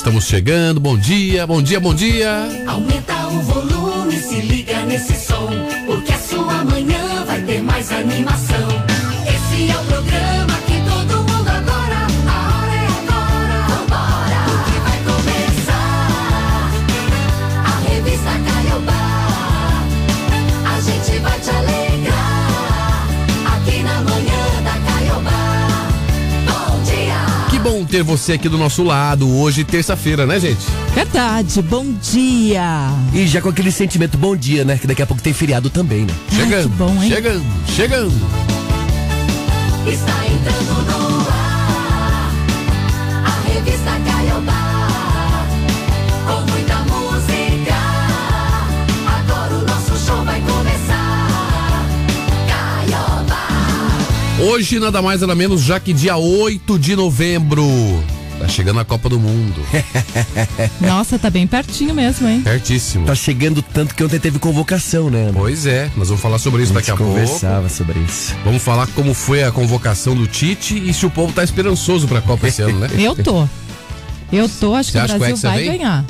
Estamos chegando, bom dia, bom dia, bom dia. Aumenta o volume, se liga nesse som, porque a sua manhã vai ter mais animação. Ter você aqui do nosso lado hoje, terça-feira, né, gente? Verdade, bom dia. E já com aquele sentimento bom dia, né? Que daqui a pouco tem feriado também, né? Chegando, que bom, hein? chegando, chegando. Está entrando Hoje, nada mais nada menos, já que dia 8 de novembro. Tá chegando a Copa do Mundo. Nossa, tá bem pertinho mesmo, hein? Pertíssimo. Tá chegando tanto que ontem teve convocação, né? Pois é, nós vamos falar sobre isso A daqui a pouco. conversava sobre isso. Vamos falar como foi a convocação do Tite e se o povo tá esperançoso pra Copa esse ano, né? Eu tô. Eu tô, acho Você que o que Brasil Hexa vai vem? ganhar.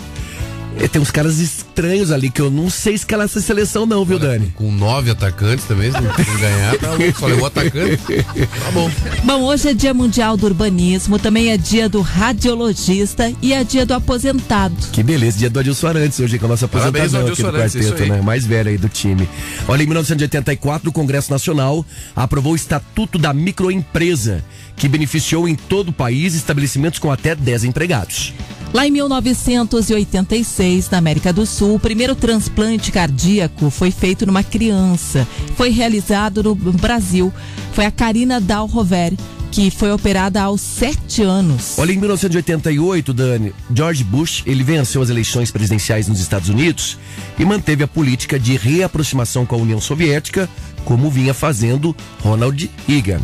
E tem uns caras estranhos ali que eu não sei escalar essa seleção, não, viu, Dani? Com nove atacantes também, se não se ganhar, tá louco. Só levou atacante. Tá bom. Bom, hoje é dia mundial do urbanismo, também é dia do radiologista e é dia do aposentado. Que beleza, dia do Adilson Arantes hoje com a nossa aposentação aqui do quarteto, né? Mais velho aí do time. Olha, em 1984, o Congresso Nacional aprovou o Estatuto da Microempresa, que beneficiou em todo o país estabelecimentos com até 10 empregados. Lá em 1986, na América do Sul, o primeiro transplante cardíaco foi feito numa criança. Foi realizado no Brasil. Foi a Karina Dalrover, que foi operada aos sete anos. Olha, em 1988, Dani, George Bush, ele venceu as eleições presidenciais nos Estados Unidos e manteve a política de reaproximação com a União Soviética, como vinha fazendo Ronald Reagan.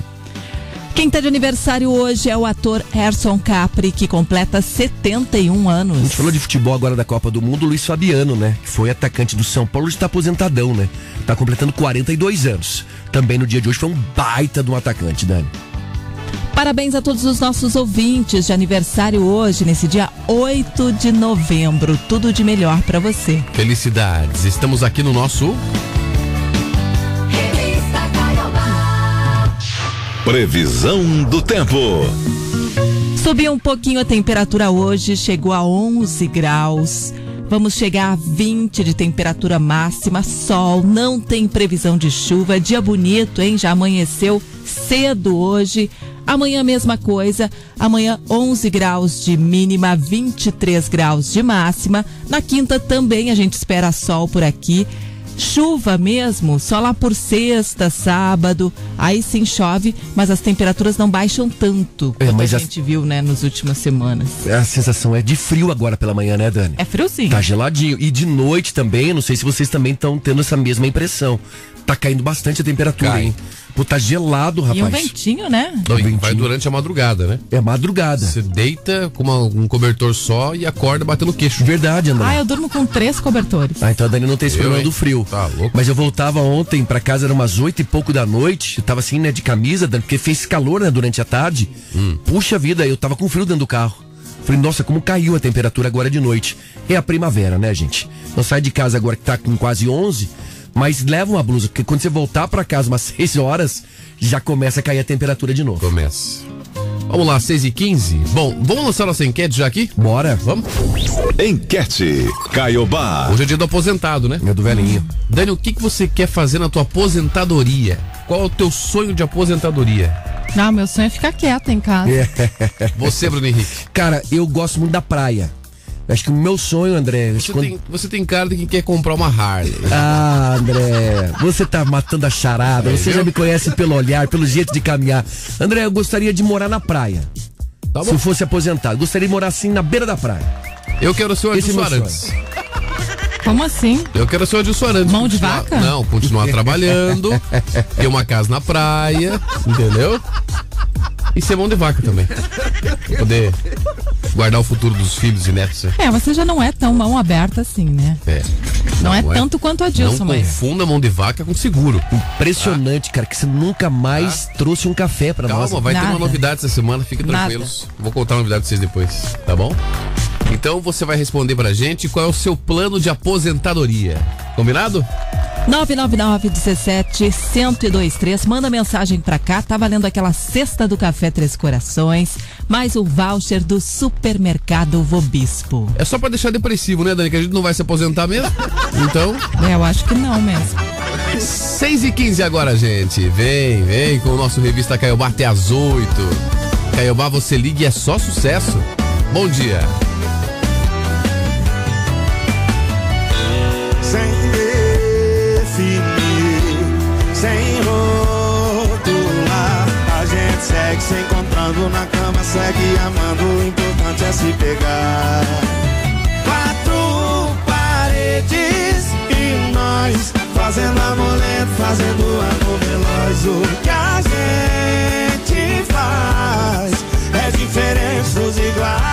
Quem está de aniversário hoje é o ator Erson Capri, que completa 71 A anos. gente falou de futebol agora da Copa do Mundo, Luiz Fabiano, né? Que foi atacante do São Paulo, está aposentadão, né? Tá completando 42 anos. Também no dia de hoje foi um baita de um atacante, Dani. Parabéns a todos os nossos ouvintes de aniversário hoje, nesse dia 8 de novembro. Tudo de melhor para você. Felicidades. Estamos aqui no nosso. Previsão do tempo. Subiu um pouquinho a temperatura hoje, chegou a 11 graus. Vamos chegar a 20 de temperatura máxima, sol, não tem previsão de chuva, dia bonito, hein? Já amanheceu cedo hoje. Amanhã mesma coisa, amanhã 11 graus de mínima, 23 graus de máxima. Na quinta também a gente espera sol por aqui. Chuva mesmo, só lá por sexta, sábado, aí sim chove, mas as temperaturas não baixam tanto É, quanto mas a gente viu, né, nas últimas semanas. A sensação é de frio agora pela manhã, né, Dani? É friozinho. Tá geladinho. E de noite também, não sei se vocês também estão tendo essa mesma impressão. Tá caindo bastante a temperatura, Cai. hein? Pô, tá gelado, E um rapaz. ventinho, né? Não, e Ventinho. vai durante a madrugada, né? É madrugada. Você deita com uma- um cobertor só e acorda batendo queixo. Verdade, André. Ah, eu durmo com três cobertores. Ah, então a Dani não tem esse problema do frio. Tá louco. Mas eu voltava ontem pra casa, era umas oito e pouco da noite. Eu tava assim, né, de camisa, porque fez calor, né, durante a tarde. Hum. Puxa vida, eu tava com frio dentro do carro. Falei, nossa, como caiu a temperatura agora de noite. É a primavera, né, gente? Não sai de casa agora que tá com quase 11, mas leva uma blusa, porque quando você voltar pra casa umas 6 horas, já começa a cair a temperatura de novo. Começa. Vamos lá, 6 e 15 Bom, vamos lançar nossa enquete já aqui? Bora. Vamos? Enquete Caiobá. Hoje é dia do aposentado, né? É do velhinho. Dani, o que, que você quer fazer na tua aposentadoria? Qual é o teu sonho de aposentadoria? Não, meu sonho é ficar quieta em casa. Você, Bruno Henrique. Cara, eu gosto muito da praia. Acho que o meu sonho, André. Você, quando- tem, você tem cara de quem quer comprar uma Harley. Ah, André, você tá matando a charada. Você já me conhece pelo olhar, pelo jeito de caminhar. André, eu gostaria de morar na praia. Tá Se eu fosse aposentado, gostaria de morar assim na beira da praia. Eu quero ser o é Arantes. Como assim? Eu quero ser o Adilson Arantes. Mão de Continuar- vaca? Não, continuar trabalhando, ter uma casa na praia, entendeu? E ser mão de vaca também. Pra poder guardar o futuro dos filhos e netos. né? É, você já não é tão mão aberta assim, né? É. Não, é, tanto quanto a Dilson, Não mas. confunda mão de vaca com seguro. Impressionante, cara, que você nunca mais trouxe um café pra nós. Calma, vai ter Nada. uma novidade essa semana, fiquem Nada. tranquilos. Vou contar uma novidade pra vocês depois, tá bom? Então você vai responder pra gente qual é o seu plano de aposentadoria. Combinado? 999 17 1023. Manda mensagem pra cá. Tá valendo aquela cesta do Café Três Corações, mais o voucher do Supermercado Vobispo. É só pra deixar depressivo, né, Dani? Que a gente não vai se aposentar mesmo. Então, É, eu acho que não mesmo. 6 e 15 agora, gente. Vem, vem com o nosso revista Caiobá até às 8. Caiobá, você liga e é só sucesso. Bom dia. Encontrando na cama, segue amando. O importante é se pegar. Quatro paredes e nós fazendo amor lento, fazendo amor veloz. O que a gente faz é diferente dos iguais.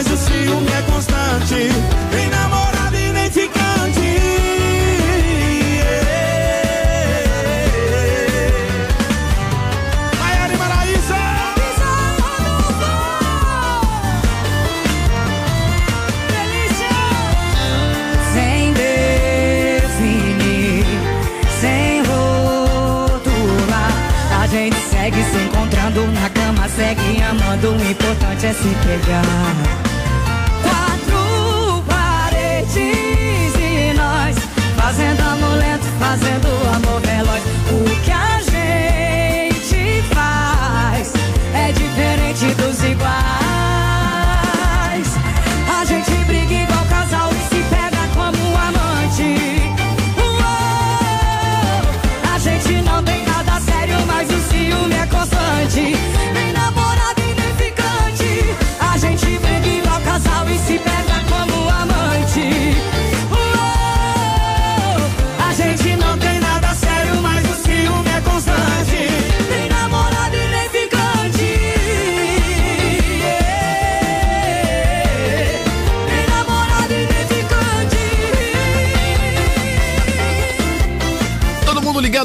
Mas o ciúme é constante. Nem namorado e nem ficante. Maiara e Maraísa! Sem definir, sem rotular. A gente segue se encontrando na cama, segue amando. O importante é se pegar. Fazendo amor lento, fazendo amor veloz. O que a gente faz é diferente dos iguais.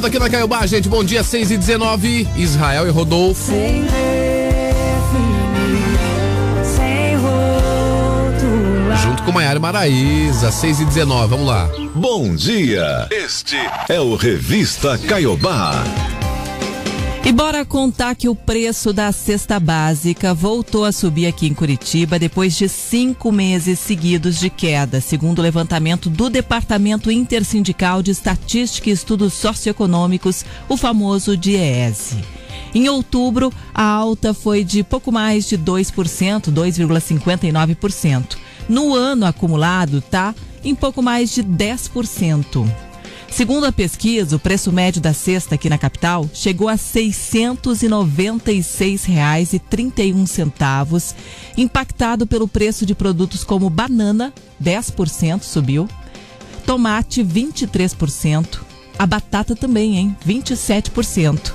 Ligado aqui na Caiobá, gente. Bom dia, 6 e 19. Israel e Rodolfo. Sem definir, sem. Junto com Maiara Maraísa, 6 e 19. Vamos lá. Bom dia. Este é o Revista Caiobá. E bora contar que o preço da cesta básica voltou a subir aqui em Curitiba depois de cinco meses seguidos de queda, segundo o levantamento do Departamento Intersindical de Estatística e Estudos Socioeconômicos, o famoso DIEESE. Em outubro, a alta foi de pouco mais de 2%, 2,59%. No ano acumulado, tá em pouco mais de 10%. Segundo a pesquisa, o preço médio da cesta aqui na capital chegou a R$ 696,31, impactado pelo preço de produtos como banana, 10% subiu, tomate, 23%, a batata também, hein, 27%.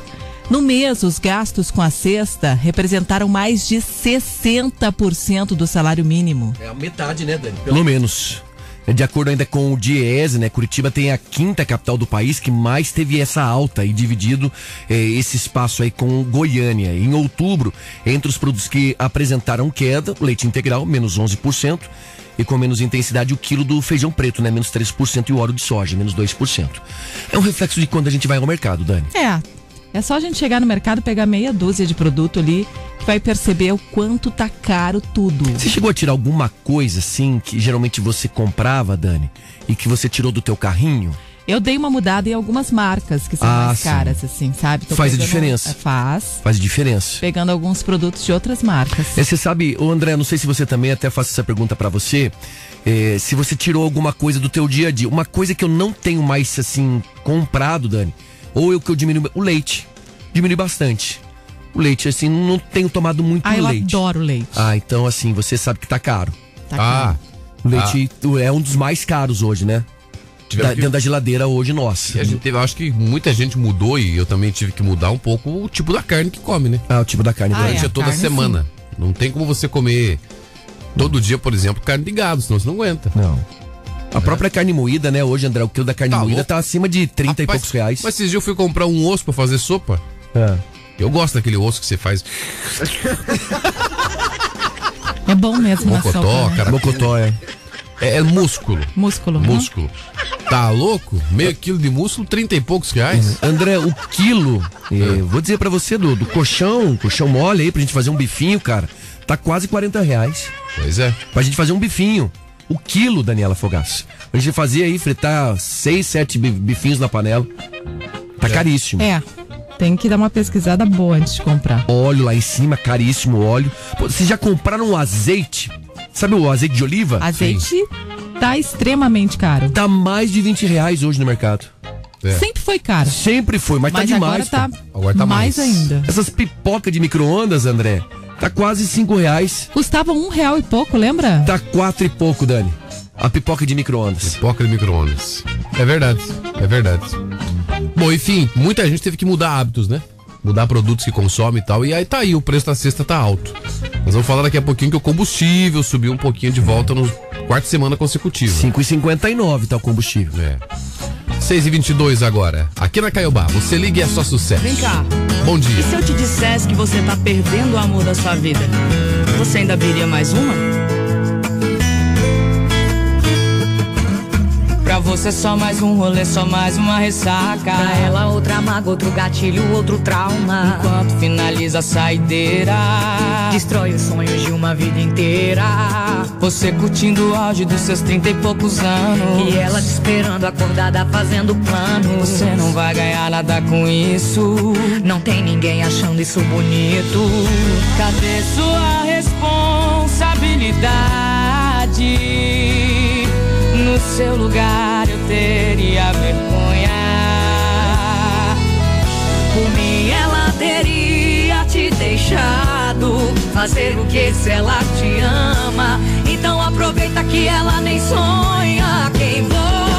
No mês, os gastos com a cesta representaram mais de 60% do salário mínimo. É a metade, né, Dani? Pelo menos. De acordo ainda com o Diese, né, Curitiba tem a quinta capital do país que mais teve essa alta e dividido eh, esse espaço aí com Goiânia. Em outubro, entre os produtos que apresentaram queda, leite integral, menos 11%, e com menos intensidade o quilo do feijão preto, né, menos 3%, e o óleo de soja, menos 2%. É um reflexo de quando a gente vai ao mercado, Dani. É, é só a gente chegar no mercado, pegar meia dúzia de produto ali, que vai perceber o quanto tá caro tudo. Você chegou a tirar alguma coisa assim que geralmente você comprava, Dani, e que você tirou do teu carrinho? Eu dei uma mudada em algumas marcas que são Ah, mais sim. caras, assim, sabe? Tô Faz a diferença. é, Faz. Faz diferença. Pegando alguns produtos de outras marcas. É, você sabe, ô André, não sei se você também até faço essa pergunta pra você, é, se você tirou alguma coisa do teu dia a dia, uma coisa que eu não tenho mais assim comprado, Dani, ou eu que eu diminui o leite, diminui bastante. O leite assim, não tenho tomado muito Ah, eu leite. adoro leite. Ah, então assim, você sabe que tá caro. Tá ah, caro. O leite é um dos mais caros hoje, né? da- que- dentro da geladeira hoje nossa. E a gente teve, eu acho que muita gente mudou e eu também tive que mudar um pouco o tipo da carne que come, né? Ah, o tipo da carne. Ah, verdade. Durante é, a toda carne, semana. Não tem como você comer todo dia, por exemplo, carne de gado, senão você não aguenta. Não. A própria carne moída, né? Hoje, André, o quilo da carne Tá moída louco. tá acima de 30 e Rapaz, poucos reais. Mas esses dias eu fui comprar um osso pra fazer sopa. É. Eu gosto daquele osso que você faz. É bom mesmo na Mocotó, sopa, né? cara. Mocotó, é. É, é músculo. Músculo. né? Músculo. Tá louco? Meio quilo de músculo, 30 e poucos reais. André, o quilo, eh, vou dizer pra você, do, do colchão, colchão mole aí, pra gente fazer um bifinho, cara, tá quase 40 reais. Pois é. Pra gente fazer um bifinho. O quilo, Daniela Fogaço. A gente fazia aí, fritar 6, 7 bifinhos na panela. Tá caríssimo. É. Tem que dar uma pesquisada boa antes de comprar. Óleo lá em cima, caríssimo óleo. Pô, vocês já compraram um azeite? Sabe o azeite de oliva? Azeite tá extremamente caro. Tá mais de 20 reais hoje no mercado. É. Sempre foi caro. Sempre foi, mas, Mas tá agora demais. tá, pô. Agora tá mais, mais. ainda. Essas pipocas de micro-ondas, André, tá quase 5 reais. Custava um real e pouco, lembra? Tá quatro e pouco, Dani. A pipoca de micro-ondas. Pipoca de micro-ondas. É verdade, é verdade. Bom, enfim, muita gente teve que mudar hábitos, né? Mudar produtos que consome e tal. E aí tá aí, o preço da cesta tá alto. Nós vamos falar daqui a pouquinho que o combustível subiu um pouquinho de volta no quarta semana consecutiva. 5,59 tá o combustível. É. 6 e 22 agora. Aqui na Caiobá, você liga e é só sucesso. Vem cá. Bom dia. E se eu te dissesse que você tá perdendo o amor da sua vida? Você ainda viria mais uma? Você só mais um rolê, só mais uma ressaca. Pra ela, outra mágoa, outro gatilho, outro trauma. Enquanto finaliza a saideira. Destrói os sonhos de uma vida inteira. Você curtindo o auge dos seus trinta e poucos anos. E ela te esperando acordada, fazendo planos. Você não vai ganhar nada com isso. Não tem ninguém achando isso bonito. Cadê sua responsabilidade? No seu lugar teria vergonha. Por mim, ela teria te deixado fazer o que se ela te ama. Então aproveita que ela nem sonha quem você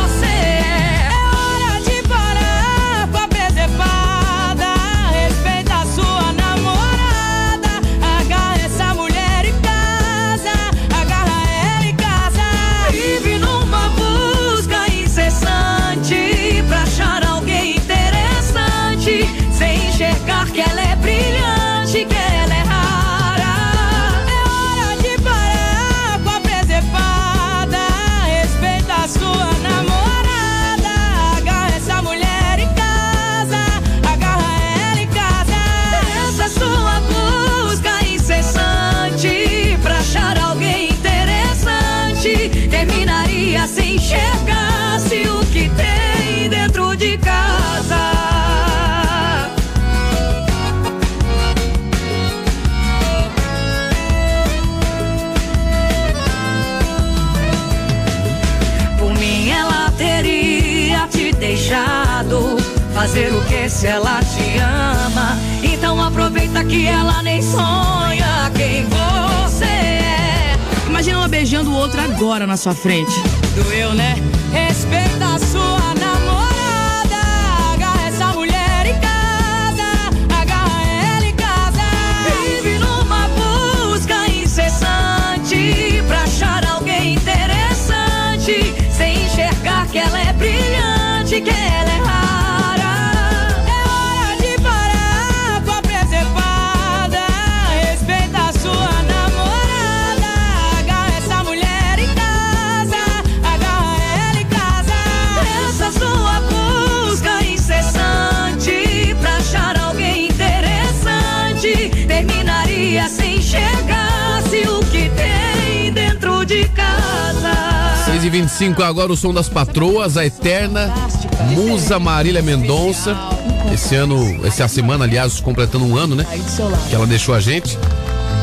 fazer o que se ela te ama. Então aproveita que ela nem sonha quem você é. Imagina uma beijando o outro agora na sua frente. Doeu, né? Respeita a sua brilhante, que ela é 6h25 agora o som das patroas, a eterna musa Marília Mendonça. Esse ano, essa semana, aliás, completando um ano, né? Que ela deixou a gente.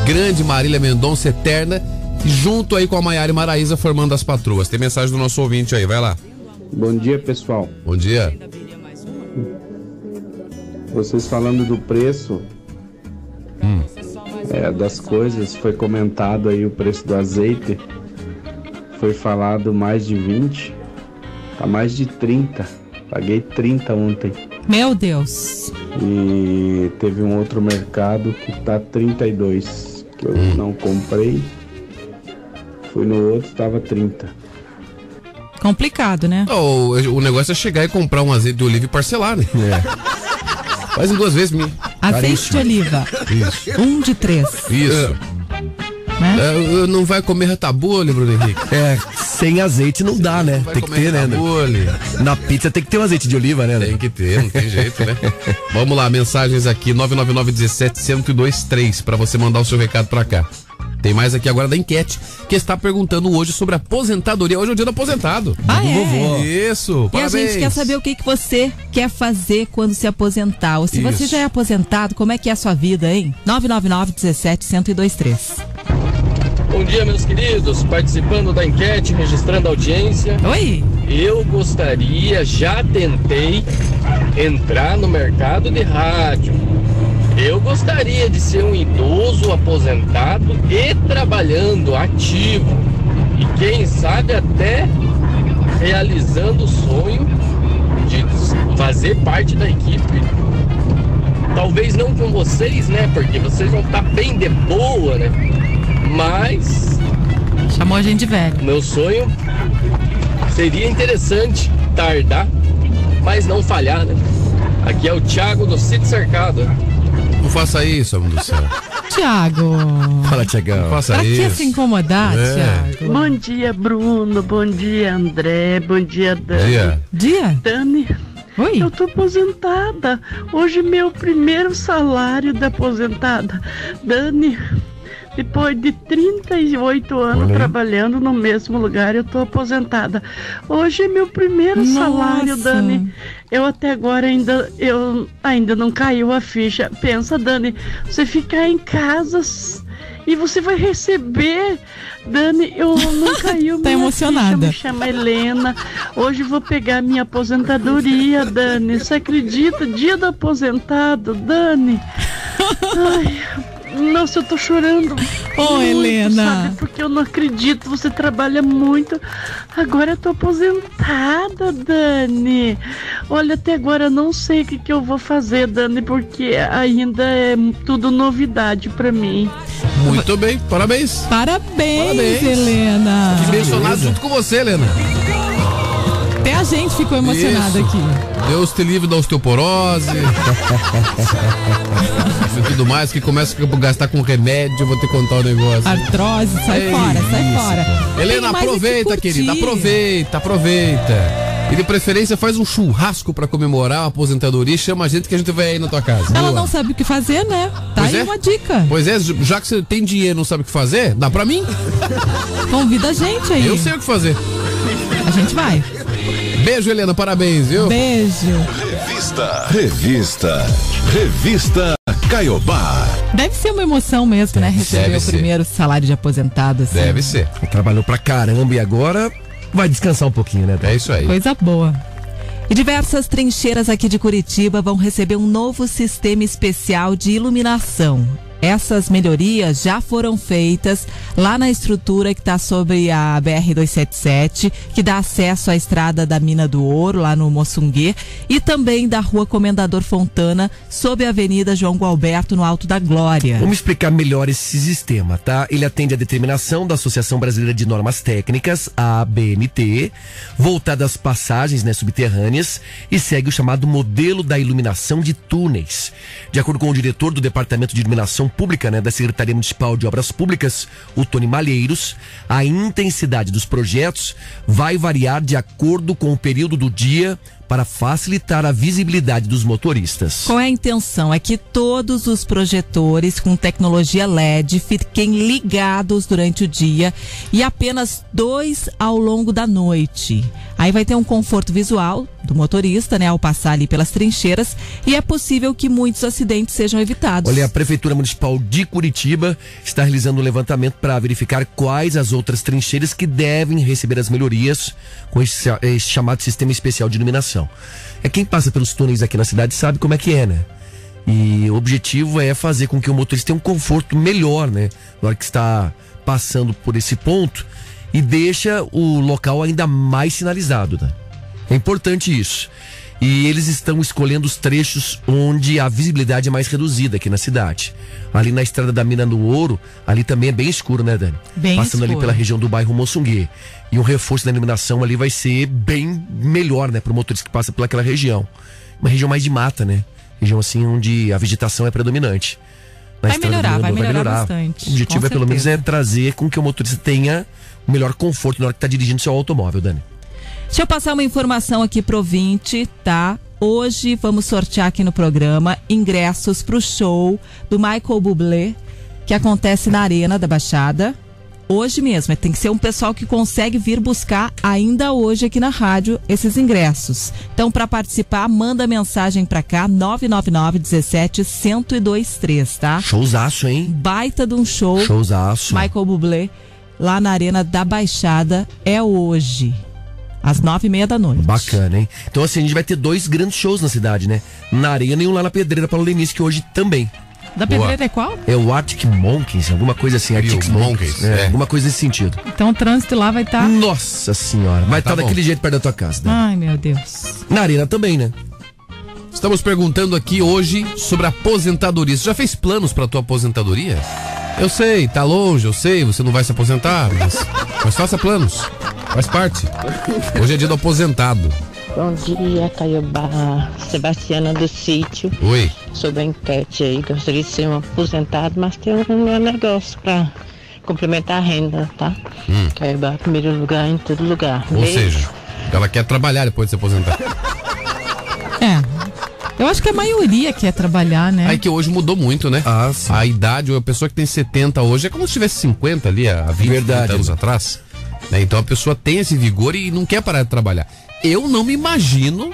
Grande Marília Mendonça, eterna. Junto aí com a Maiara e Maraísa, formando as patroas. Tem mensagem do nosso ouvinte aí, vai lá. Bom dia, pessoal. Bom dia. Vocês falando do preço hum. é, das coisas, foi comentado aí o preço do azeite. Foi falado mais de 20. Tá mais de 30. Paguei 30 ontem. Meu Deus. E teve um outro mercado que tá 32. Que eu não comprei. Fui no outro, tava 30. Complicado, né? O, o negócio é chegar e comprar um azeite de oliva e parcelar, né? Faz em duas vezes, me. Azeite de oliva. Isso. Um de três. Isso. Né? É, não vai comer ratabule, Bruno Henrique? É, sem azeite não dá, né? Vai Tem que ter, né? ratabule. Na pizza tem que ter um azeite de oliva, né? Tem que ter, não tem jeito, né? Vamos lá, mensagens aqui, 999 17 1023 para você mandar o seu recado pra cá. Tem mais aqui agora da enquete, que está perguntando hoje sobre aposentadoria. Hoje é o dia do aposentado. Ah, do é? vovô. Isso, E a parabéns. gente quer saber o que, que você quer fazer quando se aposentar. Ou se você Isso. já é aposentado, como é que é a sua vida, hein? 999 17 1023. Bom dia, meus queridos. Participando da enquete, registrando a audiência. Oi? Eu gostaria, já tentei entrar no mercado de rádio. Eu gostaria de ser um idoso aposentado e trabalhando ativo. E quem sabe até realizando o sonho de fazer parte da equipe. Talvez não com vocês, né? Porque vocês vão estar bem de boa, né? Mas Chamou a gente de velho. meu sonho seria interessante tardar, mas não falhar, né? Aqui é o Thiago do Sítio Cercado. Não faça isso, amor do céu. Tiago. Fala, Tiagão. Não faça Pra que isso. se incomodar, É. Tiago? Bom dia, Bruno. Bom dia, André. Bom dia, Dani. Dia. Dia? Dani, Oi? eu tô aposentada. Hoje meu primeiro salário da aposentada. Dani, depois de 38 anos Olha trabalhando no mesmo lugar, eu tô aposentada. Hoje é meu primeiro Nossa. salário, Dani. Eu até agora ainda eu ainda não caiu a ficha. Pensa, Dani, você ficar em casa e você vai receber. Dani, eu não caiu Tá emocionada. Ficha, me chama Helena. Hoje vou pegar minha aposentadoria, Dani. Você acredita? Dia do aposentado, Dani. Ai, nossa, eu tô chorando. Ô, muito, Helena. Sabe? Porque eu não acredito. Você trabalha muito. Agora eu tô aposentada, Dani. Olha, até agora eu não sei o que, que eu vou fazer, Dani, porque ainda é tudo novidade pra mim. Muito bem, parabéns. Parabéns, Parabéns. Helena. Que mencionado junto com você, Helena. Até a gente ficou emocionada Isso. aqui. Deus te livre da osteoporose. e tudo mais, que começa a gastar com remédio, vou te contar o negócio. Artrose, sai É fora, sai isso. fora. Helena, que aproveita, curtir. querida, aproveita, aproveita. E de preferência faz um churrasco pra comemorar a aposentadoria e chama a gente que a gente vai aí na tua casa. Ela Boa. não sabe o que fazer, né? Tá Pois aí é. uma dica. Pois é, já que você tem dinheiro e não sabe o que fazer, dá pra mim. Convida a gente aí. Eu sei o que fazer. A gente vai. Beijo, Helena, parabéns, viu? Beijo. Revista. Revista. Revista Caiobá. Deve ser uma emoção mesmo, né? Receber Deve o ser. primeiro salário de aposentado. Assim. Deve ser. Trabalhou pra caramba e agora vai descansar um pouquinho, né? É isso aí. Coisa boa. E diversas trincheiras aqui de Curitiba vão receber um novo sistema especial de iluminação. Essas melhorias já foram feitas lá na estrutura que está sobre a BR-277, que dá acesso à estrada da Mina do Ouro, lá no Moçunguê, e também da Rua Comendador Fontana, sob a Avenida João Gualberto, no Alto da Glória. Vamos explicar melhor esse sistema, tá? Ele atende à determinação da Associação Brasileira de Normas Técnicas, a ABNT, voltada às passagens né, subterrâneas e segue o chamado modelo da iluminação de túneis. De acordo com o diretor do Departamento de Iluminação Pública né, da Secretaria Municipal de Obras Públicas, o Tony Malheiros, a intensidade dos projetos vai variar de acordo com o período do dia para facilitar a visibilidade dos motoristas. Qual é a intenção? É que todos os projetores com tecnologia LED fiquem ligados durante o dia e apenas dois ao longo da noite. Aí vai ter um conforto visual do motorista, né, ao passar ali pelas trincheiras e é possível que muitos acidentes sejam evitados. Olha, a Prefeitura Municipal de Curitiba está realizando um levantamento para verificar quais as outras trincheiras que devem receber as melhorias com esse, esse chamado sistema especial de iluminação. É quem passa pelos túneis aqui na cidade sabe como é que é, né? E o objetivo é fazer com que o motorista tenha um conforto melhor, né? Na hora que está passando por esse ponto e deixa o local ainda mais sinalizado, né? É importante isso. E eles estão escolhendo os trechos onde a visibilidade é mais reduzida aqui na cidade. Ali na estrada da Mina do Ouro, ali também é bem escuro, né, Dani? Bem Passando ali escuro. pela região do bairro Moçungue. E um reforço da iluminação ali vai ser bem melhor, né, pro motorista que passa pelaquela região. Uma região mais de mata, né? Região assim onde a vegetação é predominante. Na Vai melhorar, Mina do vai melhorar bastante, O objetivo com é pelo menos certeza. é trazer com que o motorista tenha o melhor conforto na hora que está dirigindo seu automóvel, Dani. Deixa eu passar uma informação aqui pro ouvinte, tá? Hoje vamos sortear aqui no programa ingressos pro show do Michael Bublé, que acontece na Arena da Baixada. Hoje mesmo, tem que ser um pessoal que consegue vir buscar ainda hoje aqui na rádio esses ingressos. Então, para participar, manda mensagem para cá 999 17 1023, tá? Showzaço, hein? Baita de um show. Showzaço. Michael Bublé, lá na Arena da Baixada, é hoje, às nove e meia da noite. Bacana, hein? Então, assim, a gente vai ter dois grandes shows na cidade, né? Na Arena e um lá na Pedreira para o Lenice, que hoje também. Da Boa. Pedreira é qual? É o Arctic Monkeys, alguma coisa assim. Arctic Monkeys, Monkeys. É, é. Alguma coisa nesse sentido. Então o trânsito lá vai estar. Nossa senhora. Vai tá estar bom. daquele jeito perto da tua casa, né? Ai, meu Deus. Na Arena também, né? Estamos perguntando aqui hoje sobre aposentadoria. Você já fez planos para tua aposentadoria? Eu sei, tá longe, eu sei, você não vai se aposentar, mas, mas faça planos. Faz parte. Hoje é dia do aposentado. Bom dia, Caiobá. Sebastiana do Sítio. Oi. Sobre a enquete aí, gostaria de ser um aposentado, mas tem um meu negócio pra complementar a renda, tá? Hum. Caiobá, primeiro lugar em todo lugar. Ou Beijo. seja, ela quer trabalhar depois de se aposentar. É. Eu acho que a maioria quer trabalhar, né? Aí que hoje mudou muito, né? Ah, sim. A idade, a pessoa que tem 70 hoje é como se tivesse 50 ali há 20 Verdade. 30 anos atrás. Né? Então a pessoa tem esse vigor e não quer parar de trabalhar. Eu não me imagino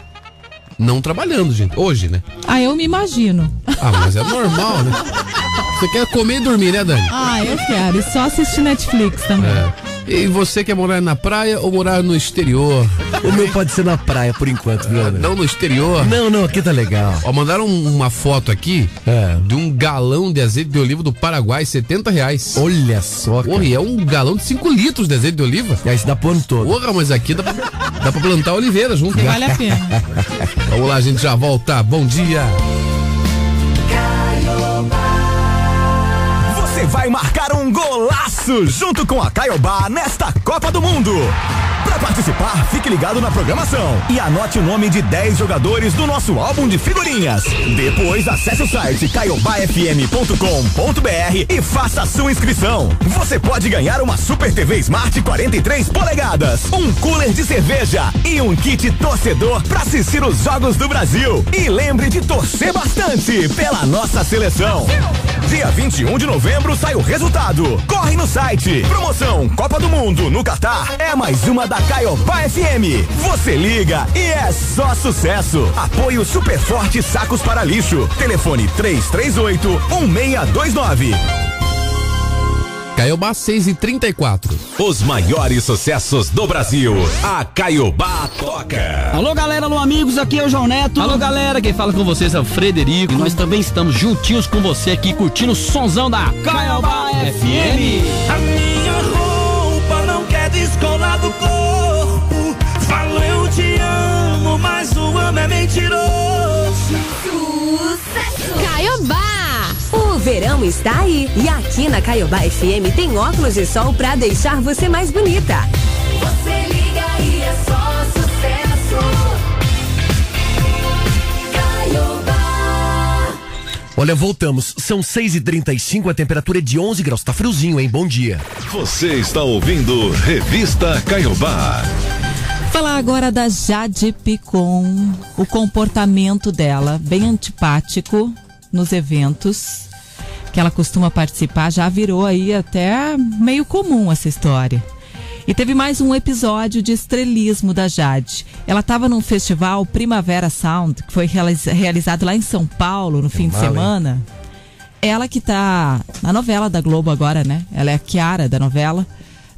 não trabalhando, gente. Hoje, né? Ah, eu me imagino. Ah, mas é normal, né? Você quer comer e dormir, né, Dani? Ah, eu quero. E só assistir Netflix também. É. E você quer morar na praia ou morar no exterior? O meu pode ser na praia por enquanto, viu? Não no exterior? Não, não, aqui tá legal. Ó, mandaram um- uma foto aqui É. de um galão de azeite de oliva do Paraguai, 70 reais. Olha só, cara. Porra, e é um galão de 5 litros de azeite de oliva. E aí se dá pro ano todo. Porra, mas aqui dá pra, dá pra plantar oliveira junto. Vale a pena. Vamos lá, a gente já volta. Bom dia. Vai marcar um golaço junto com a Caiobá nesta Copa do Mundo. Para participar, fique ligado na programação e anote o nome de 10 jogadores do nosso álbum de figurinhas. Depois, acesse o site caiobafm.com.br e faça a sua inscrição. Você pode ganhar uma Super TV Smart 43 polegadas, um cooler de cerveja e um kit torcedor para assistir os Jogos do Brasil. E lembre de torcer bastante pela nossa seleção. Dia 21 de novembro sai o resultado. Corre no site. Promoção Copa do Mundo no Catar é mais uma da Caiobá FM. Você liga e é só sucesso. Apoio Super Forte Sacos para Lixo. Telefone 338 1629. Caiobá 6 e 34. Os maiores sucessos do Brasil. A Caiobá toca. Alô, galera, alô, amigos, aqui é o João Neto. Alô, galera, quem fala com vocês é o Frederico. E nós também estamos juntinhos com você aqui, curtindo o sonzão da Caiobá FM. A está aí e aqui na Caiobá FM tem óculos de sol pra deixar você mais bonita. Você liga e é só sucesso. Caiobá. Olha, voltamos. São 6h35, a temperatura é de 11 graus. Tá friozinho, hein? Bom dia. Você está ouvindo Revista Caiobá. Falar agora da Jade Picon, o comportamento dela, bem antipático nos eventos que ela costuma participar, já virou aí até meio comum essa história. E teve mais um episódio de estrelismo da Jade. Ela estava num festival Primavera Sound, que foi realiz- realizado lá em São Paulo no fim de mala, hein? semana. Ela que tá na novela da Globo agora, né? Ela é a Kiara da novela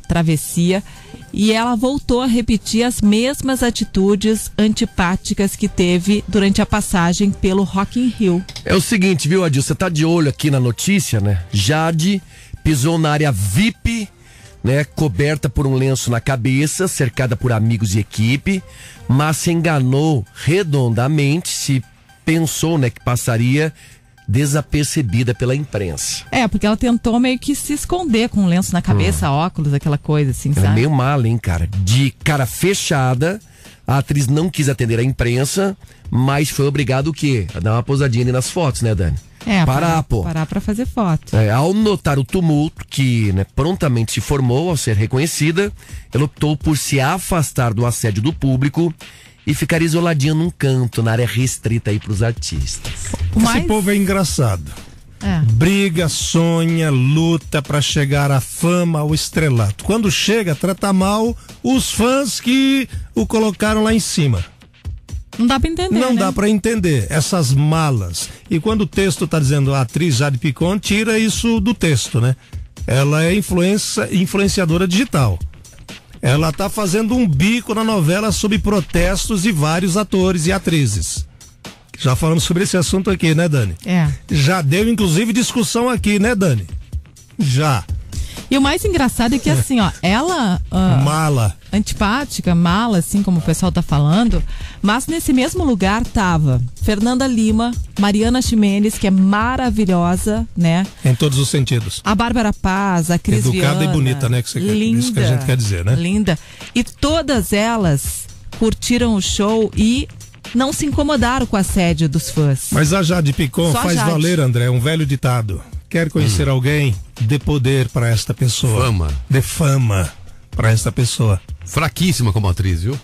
Travessia. E ela voltou a repetir as mesmas atitudes antipáticas que teve durante a passagem pelo Rock in Rio. É o seguinte, viu, Adil? Você tá de olho aqui na notícia, né? Jade pisou na área VIP né, coberta por um lenço na cabeça, cercada por amigos e equipe, mas se enganou redondamente, se pensou, né, que passaria desapercebida pela imprensa. É, porque ela tentou meio que se esconder com um lenço na cabeça, óculos, aquela coisa assim, Ela é sabe? meio mala, hein, cara? De cara fechada, a atriz não quis atender a imprensa, mas foi obrigada o quê? A dar uma pousadinha ali nas fotos, né, Dani? É, Parar, pra- pô. Parar pra fazer foto. É, ao notar o tumulto, que né, prontamente se formou ao ser reconhecida, ela optou por se afastar do assédio do público e ficar isoladinha num canto, na área restrita aí pros artistas. Esse povo é engraçado. É. Briga, sonha, luta pra chegar à fama, ao estrelato. Quando chega, trata mal os fãs que o colocaram lá em cima. Não dá pra entender. Não né? dá pra entender essas malas. E quando o texto tá dizendo a atriz Jade Picon, tira isso do texto, né? Ela é influência, influenciadora digital. Ela tá fazendo um bico na novela sob protestos de vários atores e atrizes. Já falamos sobre esse assunto aqui, né, Dani? É. Já deu inclusive discussão aqui, né, Dani? Já. E o mais engraçado é que assim, ó, ela. ah, Mala. Antipática, mala, assim como o pessoal tá falando. Mas nesse mesmo lugar tava Fernanda Lima, Mariana Ximenes, que é maravilhosa, né? Em todos os sentidos. A Bárbara Paz, a Cris Educada Viana, e bonita, né, que você quer- linda, isso que a gente quer dizer, né? Linda. E todas elas curtiram o show e não se incomodaram com o assédio dos fãs. Mas a Jade Picon Só a faz Jade. valer, André, um velho ditado. Quer conhecer alguém? Dê poder para esta pessoa. Fama. Dê fama para esta pessoa. Fraquíssima como atriz, viu?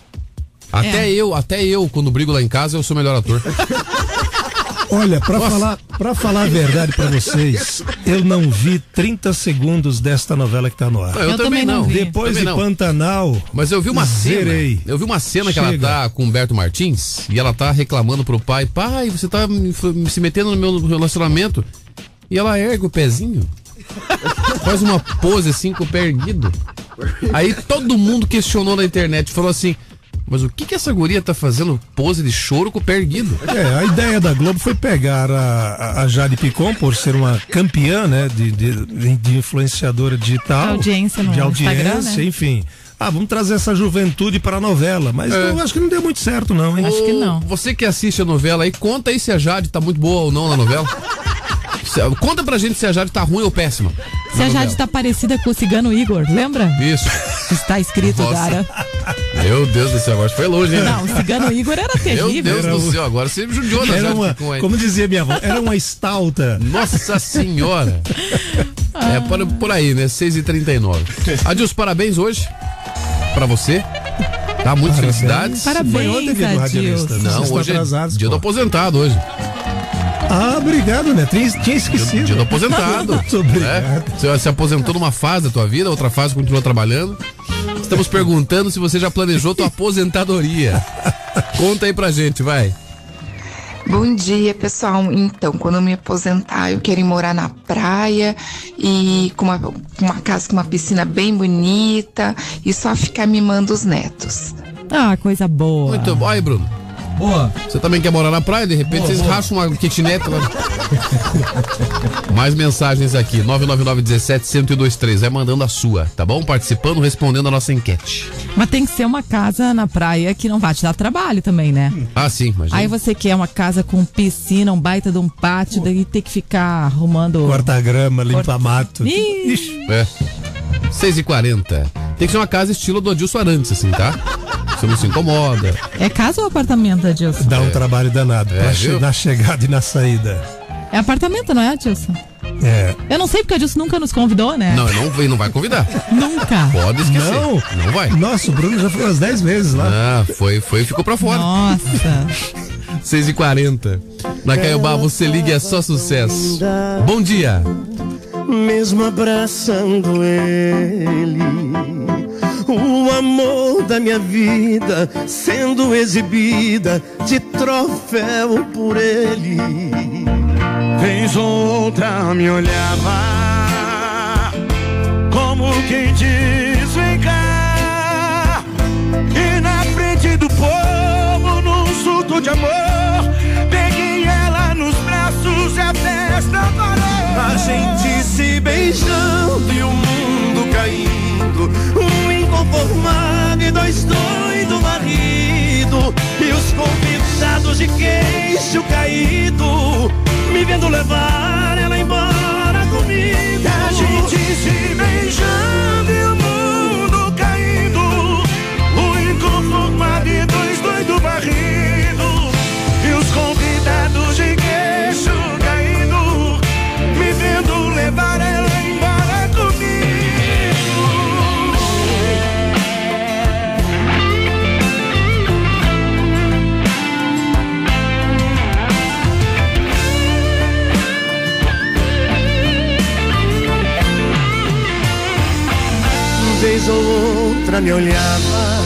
Até É. eu, até eu, quando brigo lá em casa, eu sou o melhor ator. Olha, pra falar, pra falar a verdade pra vocês, eu não vi 30 segundos desta novela que tá no ar. Eu, Eu também não vi. Depois Também de não. Pantanal. Mas eu vi uma zerei. cena. Eu vi uma cena que Chega. ela tá com o Humberto Martins e ela tá reclamando pro pai: pai, você tá me- se metendo no meu relacionamento. E ela ergue o pezinho. Faz uma pose assim com o pé erguido. Aí todo mundo questionou na internet, falou assim: Mas o que que essa guria tá fazendo pose de choro com o pé erguido? É, a ideia da Globo foi pegar a, a- Jade Picon por ser uma campeã, né, de, de, de influenciadora digital. De audiência no De audiência, Instagram, né? enfim. Ah, vamos trazer essa juventude para a novela. Mas É. eu acho que não deu muito certo, não, hein? Ô, Você que assiste a novela aí, conta aí se a Jade tá muito boa ou não na novela. Conta pra gente se a Jade tá ruim ou péssima. Se a Jade tá parecida com o cigano Igor, lembra? Isso. Está escrito, Nossa. cara. Meu Deus do céu, agora foi longe, hein? Não, o cigano Igor era terrível. Meu Deus Era do céu, agora você me judiou da Era Jade uma, como dizia minha avó, era uma estalta. Nossa senhora. É por, por aí, né? 6h39. Adilson, parabéns hoje. Pra você. Tá? Muitas Parabéns. felicidades. Parabéns, Foi ontem, do. Adilson. Vocês Não, hoje é dia do pô. aposentado hoje. Ah, obrigado, né? Tinha, tinha esquecido. Dia do aposentado. Muito obrigado. Você se aposentou numa fase da tua vida, outra fase continua trabalhando. Estamos perguntando se você já planejou tua aposentadoria. Conta aí pra gente, vai. Bom dia, pessoal. Então, quando eu me aposentar, eu quero ir morar na praia e com uma, uma casa com uma piscina bem bonita e só ficar mimando os netos. Ah, coisa boa. Muito bom. Aí, Bruno. Boa. Você também quer morar na praia? De repente Boa, vocês boa. racham uma kitnet lá. Mais mensagens aqui. 999-17-1023. Vai mandando a sua, tá bom? Participando, respondendo a nossa enquete. Mas tem que ser uma casa na praia que não vai te dar trabalho também, né? Ah, sim, imagina. Aí você quer uma casa com piscina, um baita de um pátio, daí tem que ficar arrumando. Corta grama, limpa mato. Ih, É. 6h40. Tem que ser uma casa estilo do Adilson Arantes, assim, tá? Você não se incomoda. É casa ou apartamento, Adilson? Dá um trabalho danado. É, che- na chegada e na saída. É apartamento, não é, Adilson? É. Eu não sei porque o Adilson nunca nos convidou, né? Não, não, vem, não vai convidar. Nunca. Pode esquecer. Não. Não vai. Nossa, o Bruno já foi umas 10 vezes lá. Ah, foi, foi e ficou pra fora. Nossa. 6h40. Na Caiobá, você liga é só sucesso. Bom dia. Mesmo abraçando ele. O amor da minha vida sendo exibida de troféu por ele. Vez ou outra me olhava como quem diz: Vem cá. E na frente do povo, num surto de amor, peguei ela nos braços e a festa parou. A gente beijando e o mundo caindo. Um inconformado e dois doido varrido. E os convidados de queixo caído, me vendo me olhava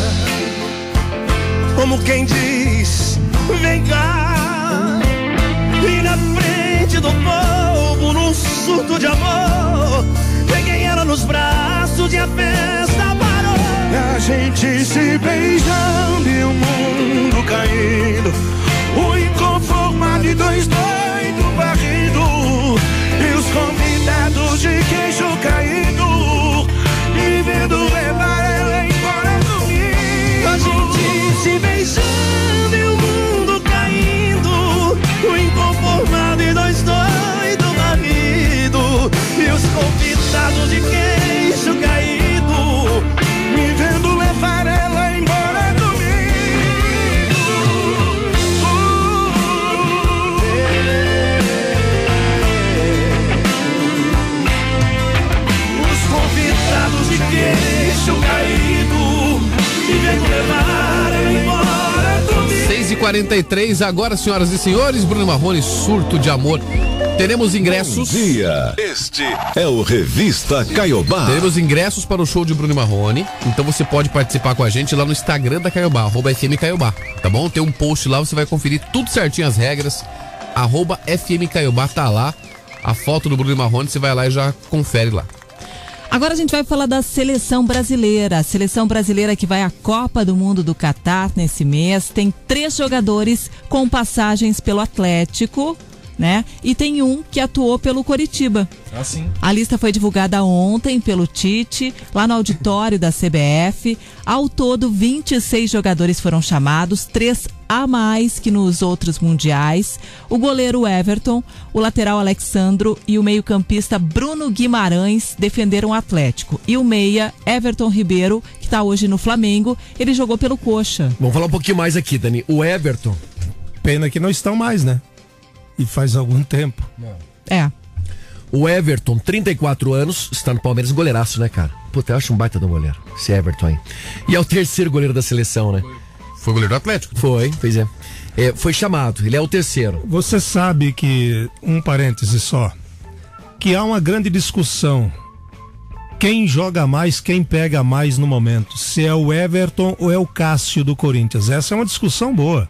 Como quem diz Vem cá. E na frente do povo Num surto de amor Peguei ela nos braços E a festa parou. A gente se beijando E o mundo caindo. O inconformado e dois doidos varrido. E os convidados de queixo 43 agora, senhoras e senhores, Bruno Marrone, surto de amor. Teremos ingressos. Bom dia. Este é o Revista Caiobá. Teremos ingressos para o show de Bruno Marrone. Então você pode participar com a gente lá no Instagram da Caiobá, arroba FM Caiobá. Tá bom? Tem um post lá, você vai conferir tudo certinho as regras. Arroba FM Caiobá tá lá. A foto do Bruno Marrone, você vai lá e já confere lá. Agora a gente vai falar da seleção brasileira. A seleção brasileira que vai à Copa do Mundo do Catar nesse mês tem três jogadores com passagens pelo Atlético, né? E tem um que atuou pelo Coritiba. Assim. A lista foi divulgada ontem pelo Tite, lá no auditório da CBF. Ao todo, 26 jogadores foram chamados, três a mais que nos outros mundiais. O goleiro Everton, o lateral Alexandro e o meio-campista Bruno Guimarães defenderam o Atlético. E o meia Everton Ribeiro, que está hoje no Flamengo, ele jogou pelo Coxa. Vamos falar um pouquinho mais aqui, Dani. O Everton. Pena que não estão mais, né? E faz algum tempo. É. O Everton, 34 anos, está no Palmeiras, goleiraço, né, cara? Puta, eu acho um baita do goleiro. Esse Everton aí. E é o terceiro goleiro da seleção, né? Foi goleiro do Atlético? Foi, pois é. É, foi chamado, ele é o terceiro. Você sabe que, um parêntese só, que há uma grande discussão. Quem joga mais, quem pega mais no momento? Se é o Everton ou é o Cássio do Corinthians? Essa é uma discussão boa.